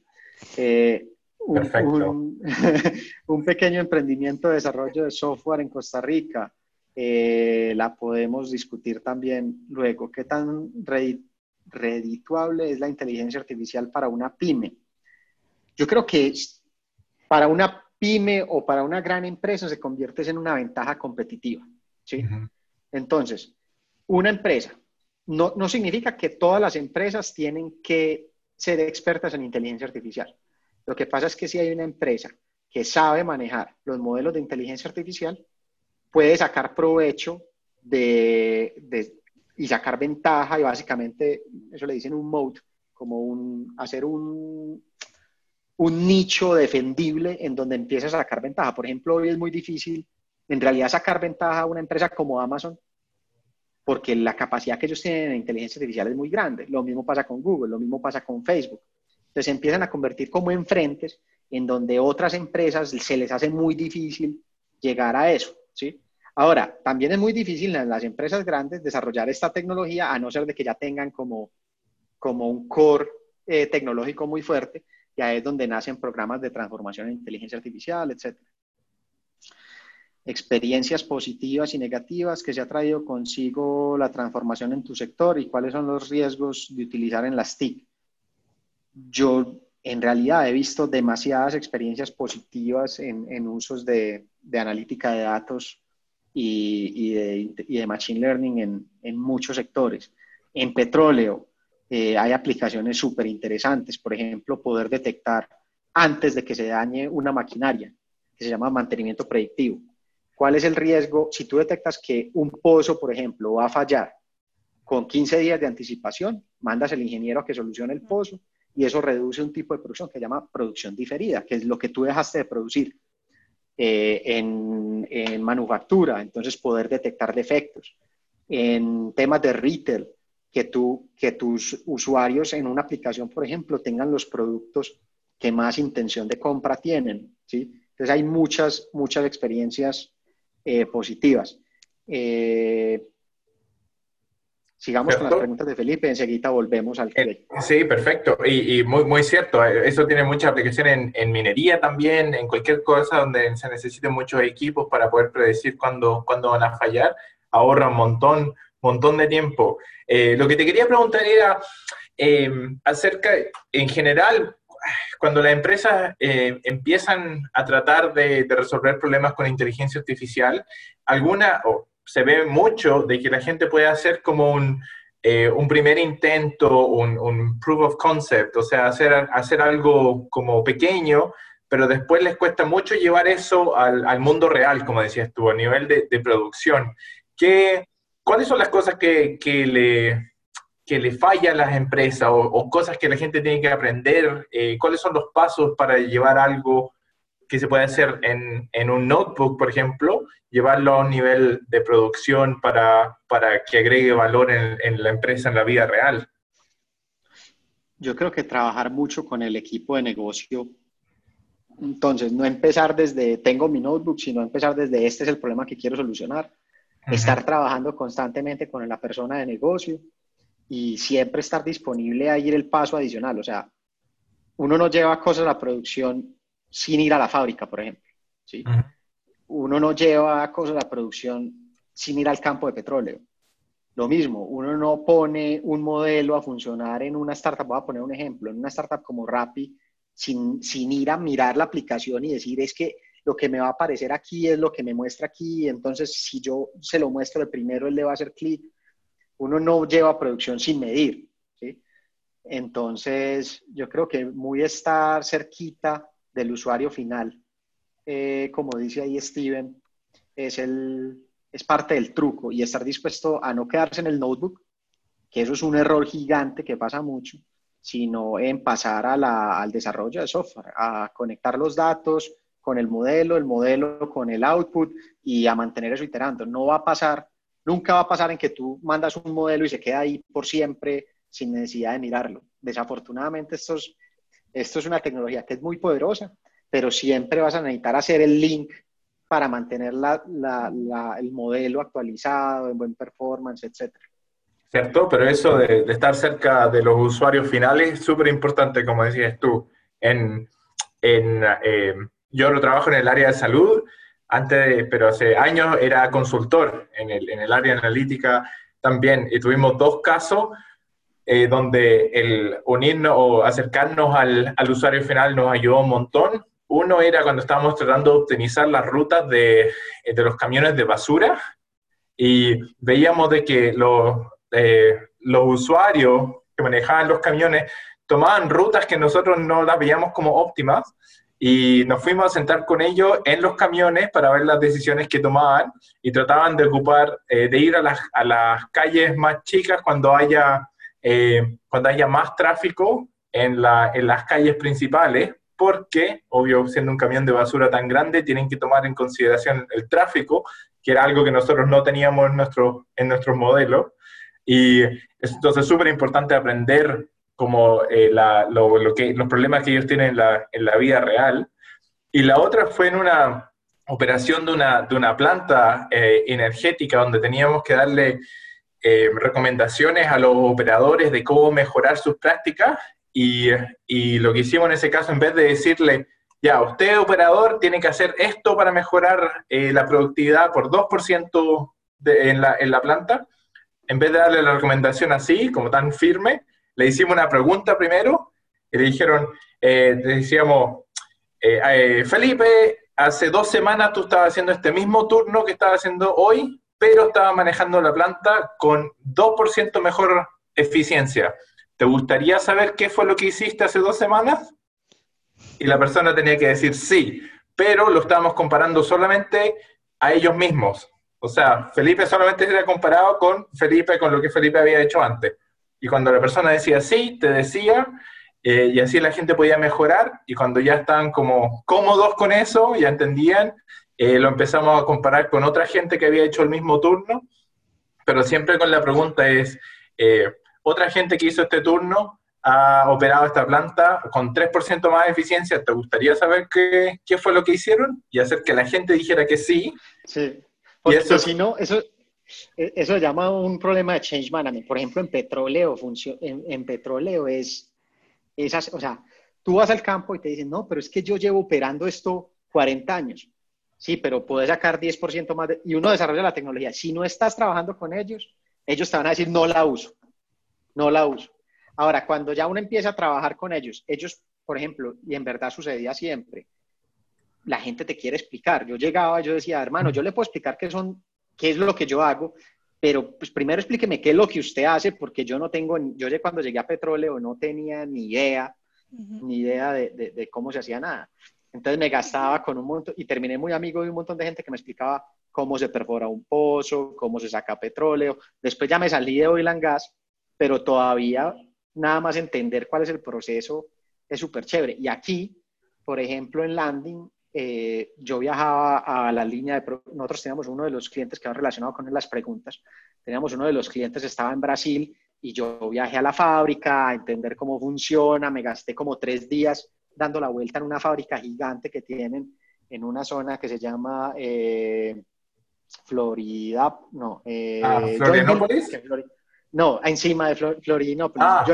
Eh, un, [laughs] un, pequeño emprendimiento de desarrollo de software en Costa Rica. Eh, la podemos discutir también luego. ¿Qué tan redituable es la inteligencia artificial para una pyme? Yo creo que para una pyme o para una gran empresa se convierte en una ventaja competitiva. ¿sí? Entonces, una empresa no, no significa que todas las empresas tienen que ser expertas en inteligencia artificial lo que pasa es que si hay una empresa que sabe manejar los modelos de inteligencia artificial, puede sacar provecho de, y sacar ventaja y básicamente, eso le dicen un mode, como un, hacer un, un nicho defendible en donde empiezas a sacar ventaja. Por ejemplo, hoy es muy difícil en realidad sacar ventaja a una empresa como Amazon porque la capacidad que ellos tienen en inteligencia artificial es muy grande. Lo mismo pasa con Google, lo mismo pasa con Facebook. Entonces empiezan a convertir como en frentes en donde otras empresas se les hace muy difícil llegar a eso, ¿sí? Ahora, también es muy difícil en las empresas grandes desarrollar esta tecnología a no ser de que ya tengan como, como un core eh, tecnológico muy fuerte, y ahí es donde nacen programas de transformación en inteligencia artificial, etc. Experiencias positivas y negativas que se ha traído consigo la transformación en tu sector y cuáles son los riesgos de utilizar en las TIC. Yo en realidad he visto demasiadas experiencias positivas en, usos de, analítica de datos y, de, machine learning en, muchos sectores. En petróleo eh, hay aplicaciones súper interesantes, por ejemplo, poder detectar antes de que se dañe una maquinaria, que se llama mantenimiento predictivo. ¿Cuál es el riesgo? Si tú detectas que un pozo, por ejemplo, va a fallar, con 15 días de anticipación, mandas al ingeniero a que solucione el pozo y eso reduce un tipo de producción que se llama producción diferida, que es lo que tú dejaste de producir eh, en, en, manufactura, entonces poder detectar defectos. En temas de retail, que, tú, que tus usuarios en una aplicación, por ejemplo, tengan los productos que más intención de compra tienen, ¿sí? Entonces hay muchas, muchas experiencias eh, positivas. Eh, Sigamos con las preguntas de Felipe, enseguida volvemos al eh, Sí, perfecto. Y, muy, muy cierto, eh, eso tiene mucha aplicación en, en, minería también, en cualquier cosa donde se necesiten muchos equipos para poder predecir cuándo, cuándo van a fallar. Ahorra un montón, montón de tiempo. Eh, lo que te quería preguntar era acerca, en general, cuando las empresas empiezan a tratar de, de, resolver problemas con inteligencia artificial, alguna, se ve mucho de que la gente puede hacer como un, eh, un primer intento, un, un, proof of concept, o sea, hacer, hacer algo como pequeño, pero después les cuesta mucho llevar eso al, al mundo real, como decías tú, a nivel de, de producción. ¿Qué, ¿Cuáles son las cosas que, que le, que le falla a las empresas o, cosas que la gente tiene que aprender? Eh, ¿Cuáles son los pasos para llevar algo que se puede hacer en, en, un notebook, por ejemplo, llevarlo a un nivel de producción para, para que agregue valor en, en, la empresa, en la vida real? Yo creo que trabajar mucho con el equipo de negocio. Entonces, no empezar desde tengo mi notebook, sino empezar desde este es el problema que quiero solucionar. Estar trabajando constantemente con la persona de negocio y siempre estar disponible a ir el paso adicional. O sea, uno no lleva cosas a la producción sin ir a la fábrica, por ejemplo. ¿sí? Uno no lleva cosas a producción sin ir al campo de petróleo. Lo mismo, uno no pone un modelo a funcionar en una startup, voy a poner un ejemplo, en una startup como Rappi, sin, sin ir a mirar la aplicación y decir es que lo que me va a aparecer aquí es lo que me muestra aquí, entonces si yo se lo muestro de primero, él le va a hacer clic. Uno no lleva producción sin medir. Entonces, yo creo que muy estar cerquita del usuario final, eh, como dice ahí Steven, es, el, es parte del truco y estar dispuesto a no quedarse en el notebook, que eso es un error gigante que pasa mucho, sino en pasar a al desarrollo de software, a conectar los datos con el modelo, el modelo con el output y a mantener eso iterando. No va a pasar, nunca va a pasar en que tú mandas un modelo y se queda ahí por siempre sin necesidad de mirarlo. Desafortunadamente estos esto es una tecnología que es muy poderosa, pero siempre vas a necesitar hacer el link para mantener el modelo actualizado, en buen performance, etc. Cierto, pero eso de, estar cerca de los usuarios finales es súper importante, como decías tú. En, eh, yo lo trabajo en el área de salud, antes, pero hace años era consultor en el, en el área analítica también, y tuvimos dos casos eh, donde el unirnos o acercarnos al, al, usuario final nos ayudó un montón. Uno era cuando estábamos tratando de optimizar las rutas de, de los camiones de basura y veíamos de que los, eh, los usuarios que manejaban los camiones tomaban rutas que nosotros no las veíamos como óptimas y nos fuimos a sentar con ellos en los camiones para ver las decisiones que tomaban y trataban de ocupar, eh, de ir a las, a las, calles más chicas cuando haya, eh, cuando haya más tráfico en, la, en las calles principales, porque, obvio, siendo un camión de basura tan grande, tienen que tomar en consideración el tráfico, que era algo que nosotros no teníamos en, nuestro, en nuestros modelos. Y entonces es súper importante aprender como eh, lo, que, los problemas que ellos tienen en la, en la, vida real. Y la otra fue en una operación de una, de una planta eh, energética donde teníamos que darle eh, recomendaciones a los operadores de cómo mejorar sus prácticas. Y, lo que hicimos en ese caso, en vez de decirle, ya, usted operador tiene que hacer esto para mejorar la productividad por 2% de, en, la, en la planta, en vez de darle la recomendación así, como tan firme, le hicimos una pregunta primero y le dijeron, eh, le decíamos, eh, eh, Felipe, hace dos semanas tú estabas haciendo este mismo turno que estabas haciendo hoy, pero estabas manejando la planta con 2% mejor eficiencia. ¿Te gustaría saber qué fue lo que hiciste hace dos semanas? Y la persona tenía que decir sí, pero lo estábamos comparando solamente a ellos mismos. O sea, Felipe solamente era comparado con Felipe, con lo que Felipe había hecho antes. Y cuando la persona decía sí, te decía, eh, y así la gente podía mejorar, y cuando ya estaban como cómodos con eso, ya entendían, eh, lo empezamos a comparar con otra gente que había hecho el mismo turno, pero siempre con la pregunta es, eh, otra gente que hizo este turno ha operado esta planta con 3% más de eficiencia, ¿te gustaría saber qué, qué, fue lo que hicieron? Y hacer que la gente dijera que sí. Sí, porque eso, si no, eso, e, eso se llama un problema de change management. Por ejemplo, en petróleo, en, en petróleo es, esas, o sea, tú vas al campo y te dicen, no, pero es que yo llevo operando esto 40 años. Sí, pero puedes sacar 10% más y uno desarrolla la tecnología. Si no estás trabajando con ellos, ellos te van a decir, no la uso, no la uso. Ahora, cuando ya uno empieza a trabajar con ellos, ellos, por ejemplo, y en verdad sucedía siempre, la gente te quiere explicar. Yo llegaba, yo decía, hermano, yo le puedo explicar que son qué es lo que yo hago, pero pues primero explíqueme qué es lo que usted hace, porque yo no tengo, yo cuando llegué a petróleo no tenía ni idea, ni idea de, de, cómo se hacía nada. Entonces me gastaba con un montón, y terminé muy amigo de un montón de gente que me explicaba cómo se perfora un pozo, cómo se saca petróleo. Después ya me salí de oil and gas, pero todavía nada más entender cuál es el proceso es súper chévere. Y aquí, por ejemplo, en Landing, eh, yo viajaba a la línea de... Nosotros teníamos uno de los clientes que va relacionado con las preguntas. Teníamos uno de los clientes que estaba en Brasil y yo viajé a la fábrica a entender cómo funciona. Me gasté como tres días dando la vuelta en una fábrica gigante que tienen en una zona que se llama eh, Florida, no, eh, ah, ¿Florianópolis? No, encima de Flor Florianópolis, ah,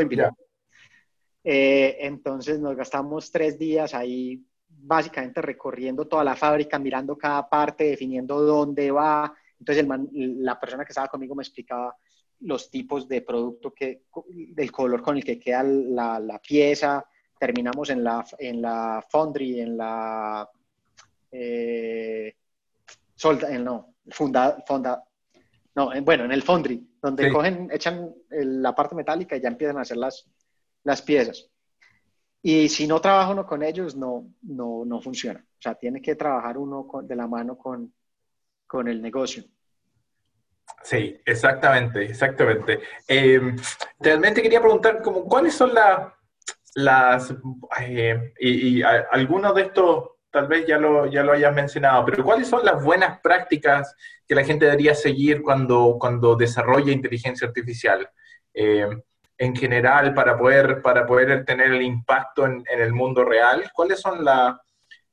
eh, entonces nos gastamos tres días ahí básicamente recorriendo toda la fábrica, mirando cada parte, definiendo dónde va. Entonces la persona que estaba conmigo me explicaba los tipos de producto, que, del color con el que queda la, la pieza. Terminamos en la, en la foundry, en la... Eh, solda, no, funda, fonda, no, bueno, en el foundry, donde cogen, echan la parte metálica y ya empiezan a hacer las, las piezas. Y si no trabaja uno con ellos, no, no, no funciona. O sea, tiene que trabajar uno de la mano con, con el negocio. Sí, exactamente, exactamente. Em, realmente quería preguntar, como, ¿cuáles son las, eh, y, algunos de estos tal vez ya lo, ya lo hayas mencionado, pero ¿cuáles son las buenas prácticas que la gente debería seguir cuando, cuando desarrolla inteligencia artificial? Eh, en general para poder, para poder tener el impacto en, el mundo real? ¿Cuáles son la,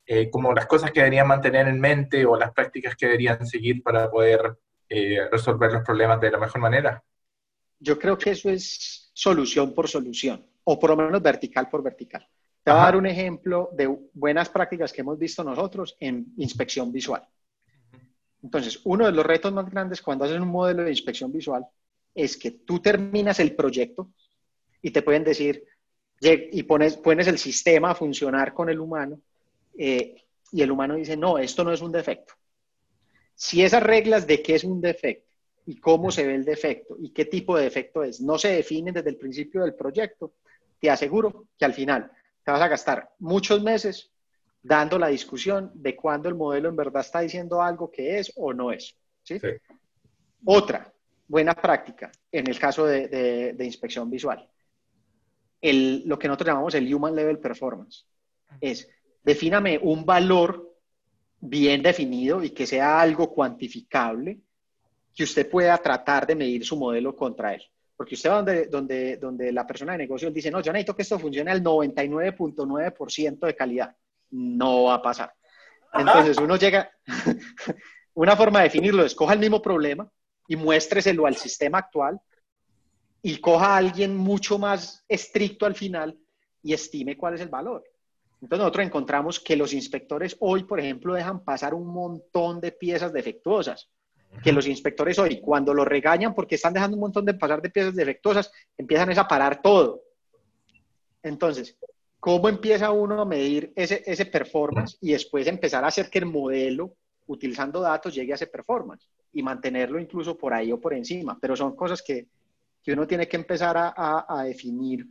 eh, como las cosas que deberían mantener en mente o las prácticas que deberían seguir para poder eh, resolver los problemas de la mejor manera? Yo creo que eso es solución por solución, o por lo menos vertical por vertical. Te voy a dar un ejemplo de buenas prácticas que hemos visto nosotros en inspección visual. Entonces, uno de los retos más grandes cuando haces un modelo de inspección visual es que tú terminas el proyecto y te pueden decir, y pones, pones el sistema a funcionar con el humano, eh, y el humano dice, no, esto no es un defecto. Si esas reglas de qué es un defecto y cómo se ve el defecto y qué tipo de defecto es, no se definen desde el principio del proyecto, te aseguro que al final te vas a gastar muchos meses dando la discusión de cuándo el modelo en verdad está diciendo algo que es o no es. ¿sí? Otra buena práctica en el caso de, inspección visual, el, lo que nosotros llamamos el Human Level Performance, es defíname un valor bien definido y que sea algo cuantificable que usted pueda tratar de medir su modelo contra él. Porque usted va donde, donde, donde la persona de negocio dice, no, yo necesito que esto funcione al 99.9% de calidad. No va a pasar. Entonces uno llega, [laughs] una forma de definirlo es coja el mismo problema y muéstreselo al sistema actual y coja a alguien mucho más estricto al final y estime cuál es el valor. Entonces nosotros encontramos que los inspectores hoy, por ejemplo, dejan pasar un montón de piezas defectuosas que los inspectores hoy, cuando lo regañan porque están dejando un montón de pasar de piezas defectuosas, empiezan a parar todo. Entonces, ¿cómo empieza uno a medir ese, ese performance y después empezar a hacer que el modelo, utilizando datos, llegue a ese performance y mantenerlo incluso por ahí o por encima? Pero son cosas que, que uno tiene que empezar a, a, definir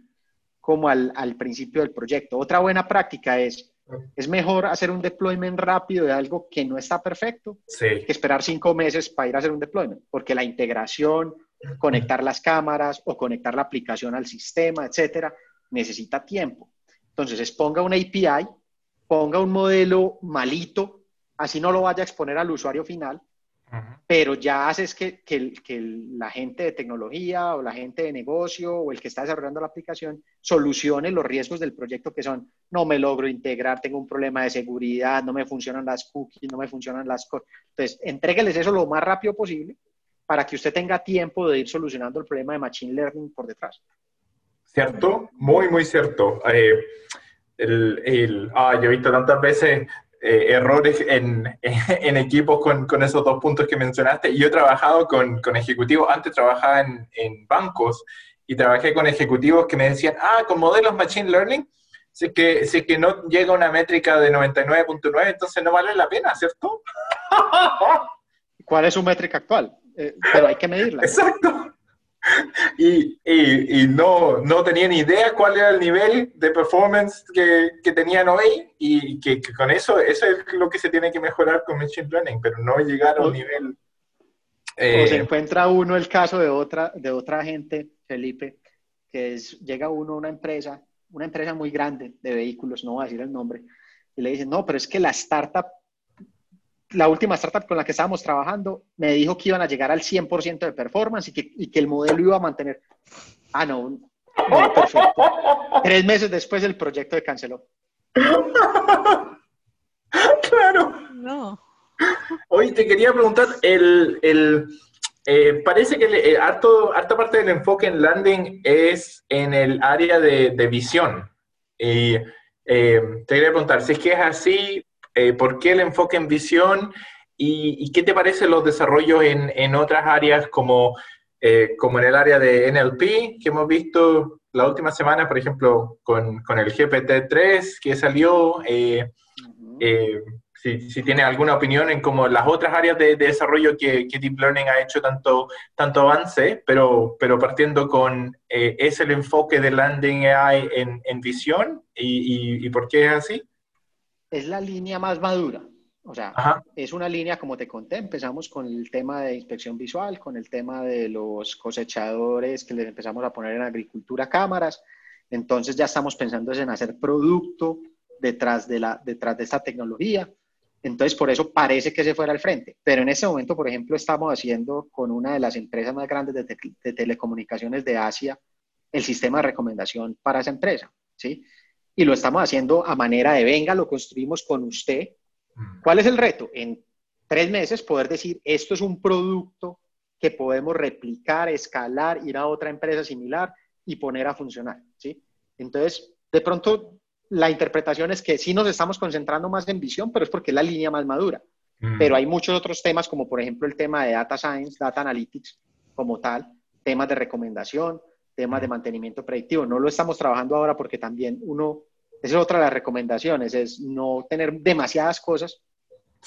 como al, al principio del proyecto. Otra buena práctica es es mejor hacer un deployment rápido de algo que no está perfecto que esperar cinco meses para ir a hacer un deployment, porque la integración, conectar las cámaras o conectar la aplicación al sistema, etcétera, necesita tiempo. Entonces, es ponga una API, ponga un modelo malito, así no lo vaya a exponer al usuario final, pero ya haces que, que, que, la gente de tecnología o la gente de negocio o el que está desarrollando la aplicación solucione los riesgos del proyecto que son, no me logro integrar, tengo un problema de seguridad, no me funcionan las cookies, no me funcionan las cosas. Entonces, entrégueles eso lo más rápido posible para que usted tenga tiempo de ir solucionando el problema de Machine Learning por detrás. ¿Cierto? Muy, muy cierto. Eh, el, el, ah, yo he visto tantas veces eh, errores en, [laughs] en equipos con, con, esos dos puntos que mencionaste. Yo he trabajado con, con ejecutivos, antes trabajaba en, en, bancos y trabajé con ejecutivos que me decían, ah, con modelos Machine Learning, si que, si que no llega una métrica de 99.9, entonces no vale la pena, ¿cierto? [laughs] ¿Cuál es su métrica actual? Eh, pero hay que medirla. Exacto. [laughs] Y, y, no, no tenían idea cuál era el nivel de performance que, que tenían hoy y que, con eso, eso es lo que se tiene que mejorar con Machine Learning, pero no llegar a un nivel... Eh, o se encuentra uno el caso de otra, de otra gente, Felipe, que es, llega uno a una empresa, una empresa muy grande de vehículos, no voy a decir el nombre, y le dicen, no, pero es que la startup la última startup con la que estábamos trabajando me dijo que iban a llegar al 100% de performance y que, y que, el modelo iba a mantener. Ah, no, perfecto. Tres meses después el proyecto se canceló. [laughs] claro. No. Hoy te quería preguntar, el, el eh, parece que el, harto, harta parte del enfoque en landing es en el área de, de visión. Y eh, te quería preguntar, si es que es así, eh, ¿Por qué el enfoque en visión? ¿Y, qué te parecen los desarrollos en, en otras áreas como, eh, como en el área de NLP, que hemos visto la última semana, por ejemplo, con, con el GPT-3 que salió? Eh, si, si tiene alguna opinión en como las otras áreas de, desarrollo que, que, Deep Learning ha hecho tanto, tanto avance, pero, pero partiendo con, ¿es el enfoque de Landing AI en, en visión? ¿Y, y, y por qué es así? Es la línea más madura. O sea, es una línea, como te conté, empezamos con el tema de inspección visual, con el tema de los cosechadores que les empezamos a poner en agricultura cámaras. Entonces ya estamos pensando en hacer producto detrás de, la, detrás de esta tecnología. Entonces, por eso parece que se fuera al frente. Pero en ese momento, por ejemplo, estamos haciendo con una de las empresas más grandes de, de telecomunicaciones de Asia el sistema de recomendación para esa empresa. ¿sí? Y lo estamos haciendo a manera de venga, lo construimos con usted. Mm. ¿Cuál es el reto? En tres meses poder decir, esto es un producto que podemos replicar, escalar, ir a otra empresa similar y poner a funcionar, ¿sí? Entonces, de pronto, la interpretación es que sí nos estamos concentrando más en visión, pero es porque es la línea más madura. Mm. Pero hay muchos otros temas, como por ejemplo el tema de data science, data analytics como tal, temas de recomendación, temas de mantenimiento predictivo. No lo estamos trabajando ahora porque también uno, esa es otra de las recomendaciones, es no tener demasiadas cosas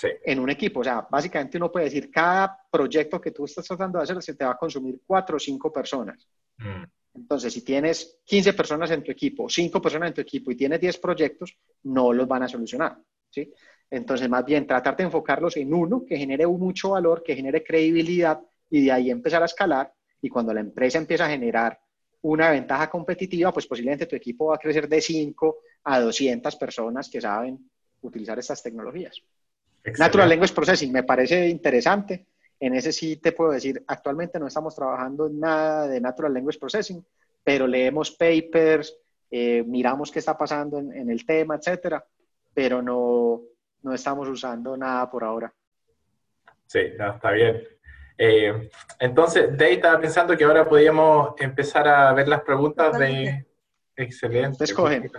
en un equipo. O sea, básicamente uno puede decir, cada proyecto que tú estás tratando de hacer se te va a consumir cuatro o cinco personas. Mm. Entonces, si tienes 15 personas en tu equipo, 5 personas en tu equipo y tienes 10 proyectos, no los van a solucionar. ¿sí? Entonces, más bien, tratar de enfocarlos en uno que genere mucho valor, que genere credibilidad y de ahí empezar a escalar. Y cuando la empresa empieza a generar una ventaja competitiva, pues posiblemente tu equipo va a crecer de 5 a 200 personas que saben utilizar estas tecnologías. Natural Language Processing me parece interesante. En ese sí te puedo decir, actualmente no estamos trabajando en nada de Natural Language Processing, pero leemos papers, eh, miramos qué está pasando en, en el tema, etcétera, pero no, no estamos usando nada por ahora. Sí, está bien. Eh, entonces, Dave estaba pensando que ahora podíamos empezar a ver las preguntas de... Excelente. Escogen.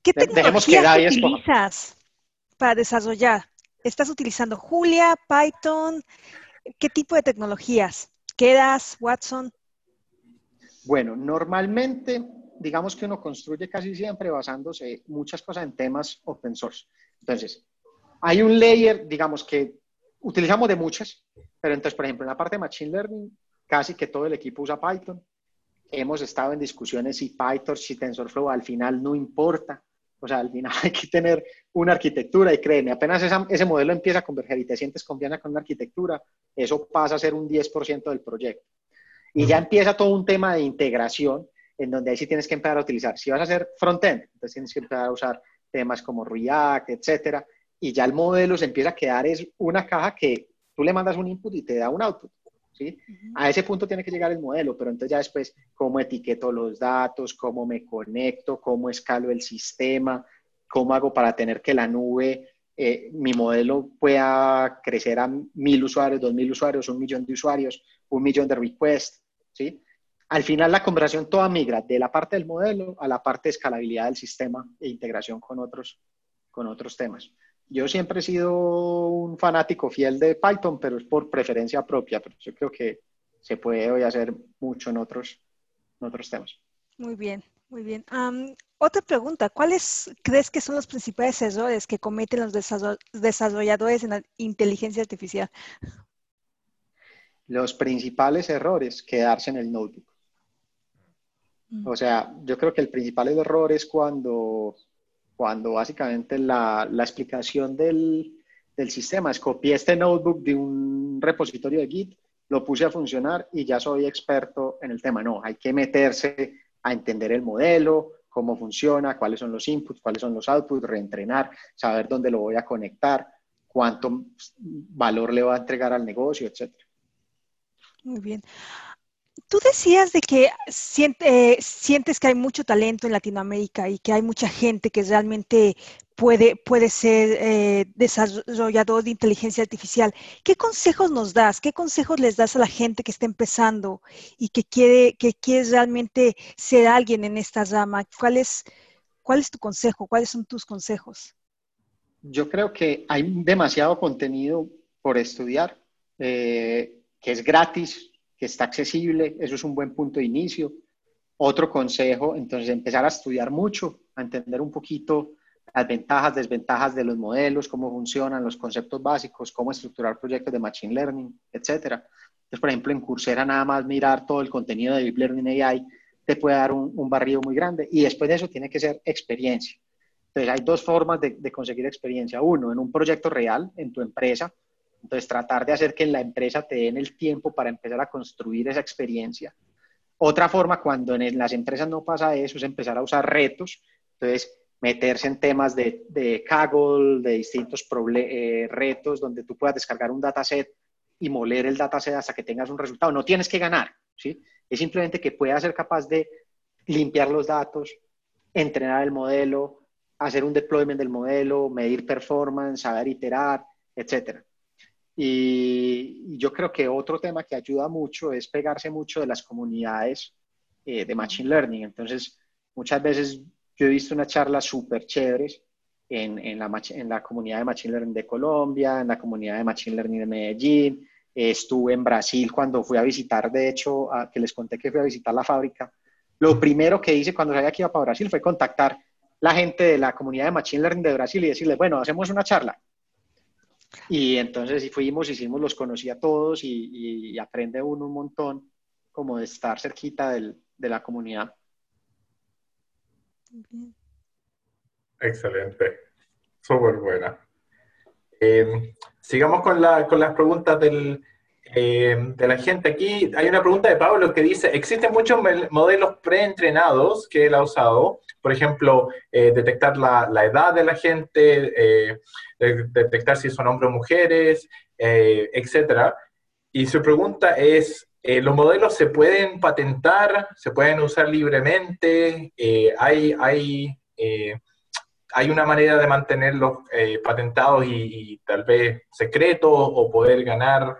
¿Qué tecnologías utilizas para desarrollar? ¿Estás utilizando Julia, Python? ¿Qué tipo de tecnologías? ¿Quedas, Watson? Bueno, normalmente, digamos que uno construye casi siempre basándose muchas cosas en temas open source. Entonces, hay un layer, digamos, que utilizamos de muchas, pero entonces, por ejemplo, en la parte de Machine Learning, casi que todo el equipo usa Python. Hemos estado en discusiones si Python, si TensorFlow, al final no importa. O sea, al final [laughs] hay que tener una arquitectura y créeme, apenas ese modelo empieza a converger y te sientes confianza con una arquitectura, eso pasa a ser un 10% del proyecto. Y ya empieza todo un tema de integración en donde ahí sí tienes que empezar a utilizar. Si vas a hacer frontend, entonces tienes que empezar a usar temas como React, etcétera, y ya el modelo se empieza a quedar es una caja que tú le mandas un input y te da un output. ¿sí? A ese punto tiene que llegar el modelo, pero entonces ya después, cómo etiqueto los datos, cómo me conecto, cómo escalo el sistema, cómo hago para tener que la nube, eh, mi modelo pueda crecer a mil usuarios, dos mil usuarios, un millón de usuarios, un millón de requests, ¿sí? Al final la conversación toda migra de la parte del modelo a la parte de escalabilidad del sistema e integración con otros, con otros temas. Yo siempre he sido un fanático fiel de Python, pero es por preferencia propia, pero yo creo que se puede hoy hacer mucho en otros, en otros temas. Muy bien, muy bien. otra pregunta, ¿cuáles crees que son los principales errores que cometen los desarrolladores en la inteligencia artificial? Los principales errores, quedarse en el notebook. O sea, yo creo que el principal error es cuando, cuando básicamente la, la explicación del, del, sistema es copié este notebook de un repositorio de Git, lo puse a funcionar y ya soy experto en el tema. No, hay que meterse a entender el modelo, cómo funciona, cuáles son los inputs, cuáles son los outputs, reentrenar, saber dónde lo voy a conectar, cuánto valor le va a entregar al negocio, etc. Muy bien. Tú decías de que eh, sientes que hay mucho talento en Latinoamérica y que hay mucha gente que realmente puede, puede ser eh, desarrollador de inteligencia artificial. ¿Qué consejos nos das? ¿Qué consejos les das a la gente que está empezando y que quiere, que quiere realmente ser alguien en esta rama? ¿Cuál es, cuál es tu consejo? ¿Cuáles son tus consejos? Yo creo que hay demasiado contenido por estudiar, eh, que es gratis, que está accesible, eso es un buen punto de inicio. Otro consejo, entonces, empezar a estudiar mucho, a entender un poquito las ventajas, desventajas de los modelos, cómo funcionan, los conceptos básicos, cómo estructurar proyectos de Machine Learning, etc. Entonces, por ejemplo, en Coursera nada más mirar todo el contenido de Deep Learning AI te puede dar un, un barrido muy grande y después de eso tiene que ser experiencia. Entonces, hay dos formas de, de conseguir experiencia. Uno, en un proyecto real, en tu empresa, entonces, tratar de hacer que en la empresa te den el tiempo para empezar a construir esa experiencia. Otra forma, cuando en las empresas no pasa eso, es empezar a usar retos. Entonces, meterse en temas de, de Kaggle, de distintos eh, retos, donde tú puedas descargar un dataset y moler el dataset hasta que tengas un resultado. No tienes que ganar, ¿sí? Es simplemente que puedas ser capaz de limpiar los datos, entrenar el modelo, hacer un deployment del modelo, medir performance, saber iterar, etcétera. Y, yo creo que otro tema que ayuda mucho es pegarse mucho de las comunidades eh, de Machine Learning. Entonces, muchas veces yo he visto unas charlas súper chéveres en, la, en, la, comunidad de Machine Learning de Colombia, en la comunidad de Machine Learning de Medellín. estuve en Brasil cuando fui a visitar, de hecho, a, que les conté que fui a visitar la fábrica. Lo primero que hice cuando sabía que iba para Brasil fue contactar la gente de la comunidad de Machine Learning de Brasil y decirles, bueno, hacemos una charla y entonces fuimos, hicimos, los conocí a todos y, aprende uno un montón como de estar cerquita del, de la comunidad. Excelente. súper buena. Eh, sigamos con, la, con las preguntas del, eh, de la gente. Aquí hay una pregunta de Pablo que dice, existen muchos modelos preentrenados que él ha usado, por ejemplo, eh, detectar la, la, edad de la gente, eh, detectar si son hombres o mujeres, etc. Y su pregunta es, ¿los modelos se pueden patentar? ¿Se pueden usar libremente? ¿Hay, hay, hay una manera de mantenerlos patentados y, y, tal vez secretos o poder ganar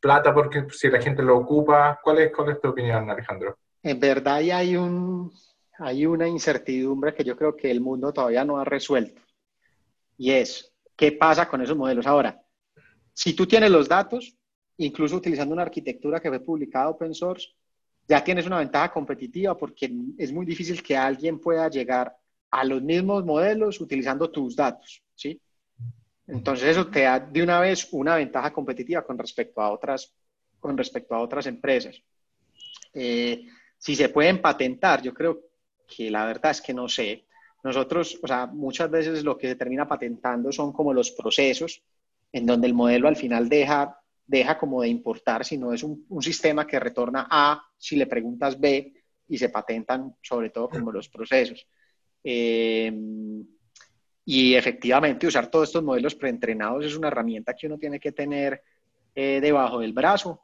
plata porque si la gente lo ocupa. ¿Cuál es, cuál es tu opinión, Alejandro? En verdad hay, un, hay una incertidumbre que yo creo que el mundo todavía no ha resuelto. Y es, ¿qué pasa con esos modelos? Ahora, si tú tienes los datos, incluso utilizando una arquitectura que fue publicada open source, ya tienes una ventaja competitiva porque es muy difícil que alguien pueda llegar a los mismos modelos utilizando tus datos, ¿sí? Entonces eso te da de una vez una ventaja competitiva con respecto a otras, con respecto a otras empresas. Eh, si se pueden patentar, yo creo que la verdad es que no sé. Nosotros, o sea, muchas veces lo que se termina patentando son como los procesos en donde el modelo al final deja, deja como de importar, sino es un, un sistema que retorna A si le preguntas B y se patentan sobre todo como los procesos. Eh, y efectivamente, usar todos estos modelos preentrenados es una herramienta que uno tiene que tener eh, debajo del brazo.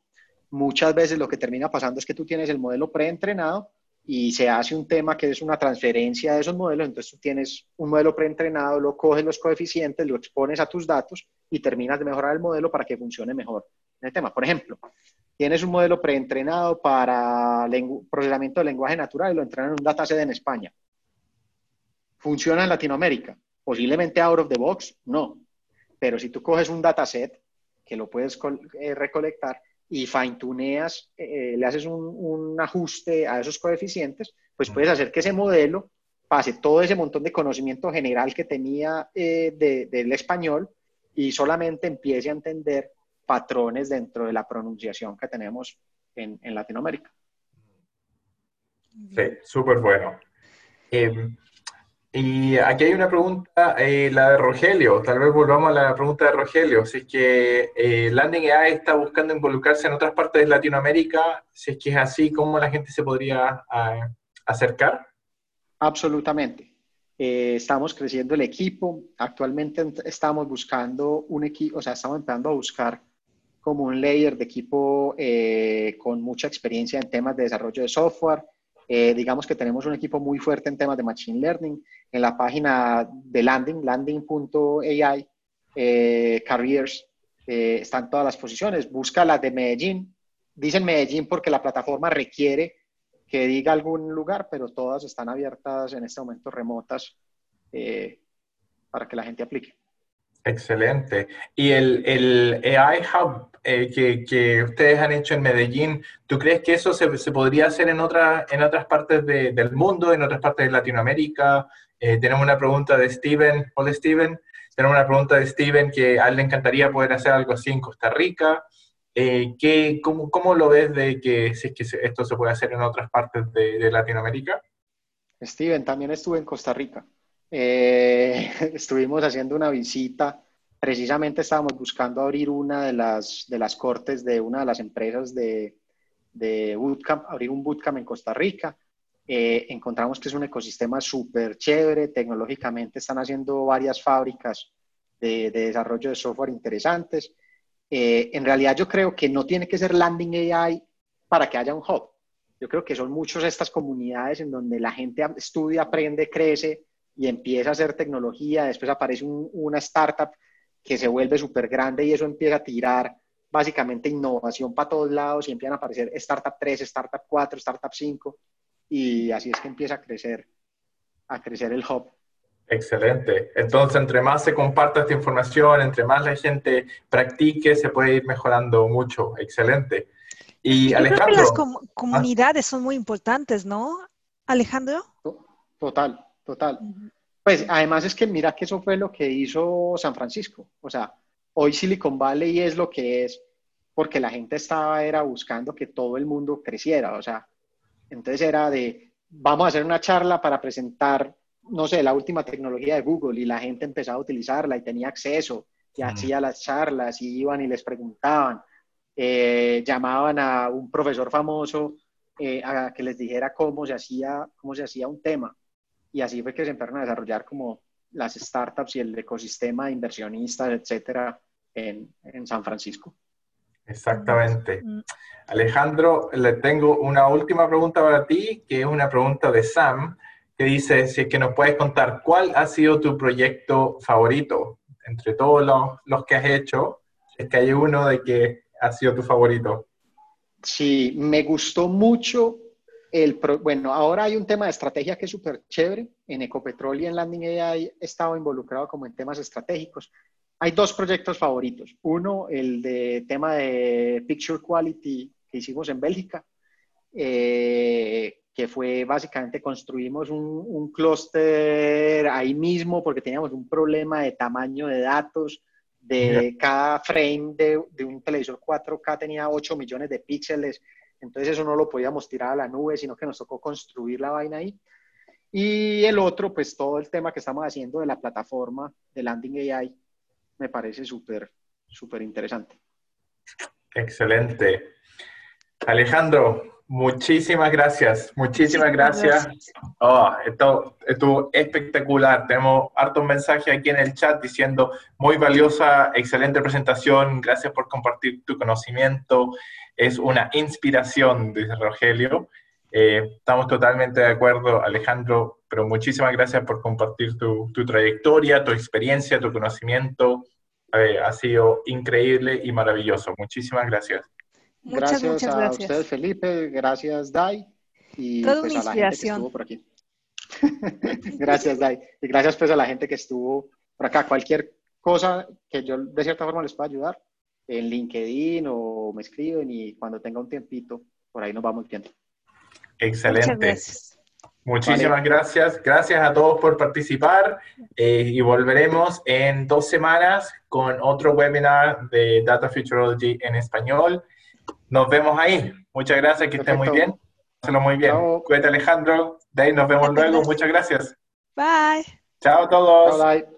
Muchas veces lo que termina pasando es que tú tienes el modelo preentrenado y se hace un tema que es una transferencia de esos modelos. Entonces tú tienes un modelo preentrenado, lo coges los coeficientes, lo expones a tus datos y terminas de mejorar el modelo para que funcione mejor en el tema. Por ejemplo, tienes un modelo preentrenado para procesamiento de lenguaje natural y lo entrenan en un dataset en España. Funciona en Latinoamérica Posiblemente out of the box, no. Pero si tú coges un dataset que lo puedes eh, recolectar y fine-tuneas, eh, le haces un, ajuste a esos coeficientes, pues puedes hacer que ese modelo pase todo ese montón de conocimiento general que tenía eh, del español y solamente empiece a entender patrones dentro de la pronunciación que tenemos en, en Latinoamérica. Sí, súper bueno. Em, y aquí hay una pregunta, eh, la de Rogelio. Tal vez volvamos a la pregunta de Rogelio. Si es que eh, Landing AI está buscando involucrarse en otras partes de Latinoamérica, si es que es así, ¿cómo la gente se podría ah, acercar? Absolutamente. Eh, estamos creciendo el equipo. Actualmente estamos buscando un equipo, o sea, estamos empezando a buscar como un layer de equipo con mucha experiencia en temas de desarrollo de software eh, digamos que tenemos un equipo muy fuerte en temas de Machine Learning. En la página de Landing, landing.ai, eh, Careers, eh, están todas las posiciones. Busca las de Medellín. Dicen Medellín porque la plataforma requiere que diga algún lugar, pero todas están abiertas en este momento remotas para que la gente aplique. Excelente. Y el, el AI Hub eh, que, que, ustedes han hecho en Medellín, ¿tú crees que eso se, se podría hacer en, otra, en otras partes de, del mundo, en otras partes de Latinoamérica? Eh, tenemos una pregunta de Steven. Hola, Steven. Tenemos una pregunta de Steven que a él le encantaría poder hacer algo así en Costa Rica. Eh, ¿qué, cómo, cómo, lo ves de que, si es que esto se puede hacer en otras partes de, de Latinoamérica? Steven, también estuve en Costa Rica. Eh, [laughs] estuvimos haciendo una visita precisamente estábamos buscando abrir una de las, de las cortes de una de las empresas de, de bootcamp, abrir un bootcamp en Costa Rica. Eh, encontramos que es un ecosistema súper chévere, tecnológicamente están haciendo varias fábricas de, de desarrollo de software interesantes. Eh, en realidad yo creo que no tiene que ser Landing AI para que haya un hub. Yo creo que son muchas estas comunidades en donde la gente estudia, aprende, crece y empieza a hacer tecnología, después aparece una startup que se vuelve súper grande y eso empieza a tirar básicamente innovación para todos lados y empiezan a aparecer Startup 3, Startup 4, Startup 5 y así es que empieza a crecer, a crecer el hub. Excelente. Entonces, entre más se comparta esta información, entre más la gente practique, se puede ir mejorando mucho. Excelente. Y Alejandro. Creo que las comunidades son muy importantes, ¿no, Alejandro? Total, total. Pues además es que mira que eso fue lo que hizo San Francisco. O sea, hoy Silicon Valley es lo que es porque la gente estaba era buscando que todo el mundo creciera. O sea, entonces era de, vamos a hacer una charla para presentar no sé, la última tecnología de Google y la gente empezaba a utilizarla y tenía acceso y hacía las charlas y iban y les preguntaban, eh, llamaban a un profesor famoso eh, a que les dijera cómo se, hacía, cómo se hacía un tema. Y así fue que se empezaron a desarrollar como las startups y el ecosistema de inversionistas, etcétera, en, en San Francisco. Exactamente. Mm. Alejandro, le tengo una última pregunta para ti, que es una pregunta de Sam, que dice, si es que nos puedes contar, ¿cuál ha sido tu proyecto favorito entre todos los, los que has hecho? Es que hay uno de que ha sido tu favorito. Sí, me gustó mucho el, bueno, ahora hay un tema de estrategia que es súper chévere. En Ecopetrol y en Landing AI he estado involucrado como en temas estratégicos. Hay dos proyectos favoritos. Uno, el de tema de Picture Quality que hicimos en Bélgica, eh, que fue básicamente construimos un, un clúster ahí mismo porque teníamos un problema de tamaño de datos. De cada frame de, de un televisor 4K tenía 8 millones de píxeles entonces eso no lo podíamos tirar a la nube, sino que nos tocó construir la vaina ahí. Y el otro, pues todo el tema que estamos haciendo de la plataforma de Landing AI, me parece súper, súper interesante. Excelente. Alejandro, muchísimas gracias, muchísimas gracias. Oh, esto estuvo espectacular. Tenemos hartos mensajes aquí en el chat diciendo muy valiosa, excelente presentación, gracias por compartir tu conocimiento es una inspiración, dice Rogelio. Eh, estamos totalmente de acuerdo, Alejandro, pero muchísimas gracias por compartir tu, trayectoria, tu experiencia, tu conocimiento. Eh, ha sido increíble y maravilloso. Muchísimas gracias. Muchas, gracias a usted, Felipe. Gracias, Dai. Y Toda pues, a la gente que estuvo por aquí. [laughs] gracias, Dai. Y gracias pues a la gente que estuvo por acá. Cualquier cosa que yo de cierta forma les pueda ayudar, en LinkedIn o me escriben y cuando tenga un tiempito, por ahí nos vamos viendo. Excelente. Muchísimas gracias. Gracias a todos por participar eh, y volveremos en dos semanas con otro webinar de Data Futurology en español. Nos vemos ahí. Muchas gracias, que estén muy bien. Hazlo muy bien. Cuídate Alejandro. De ahí nos vemos luego. Muchas gracias. Bye. Chao a todos. bye.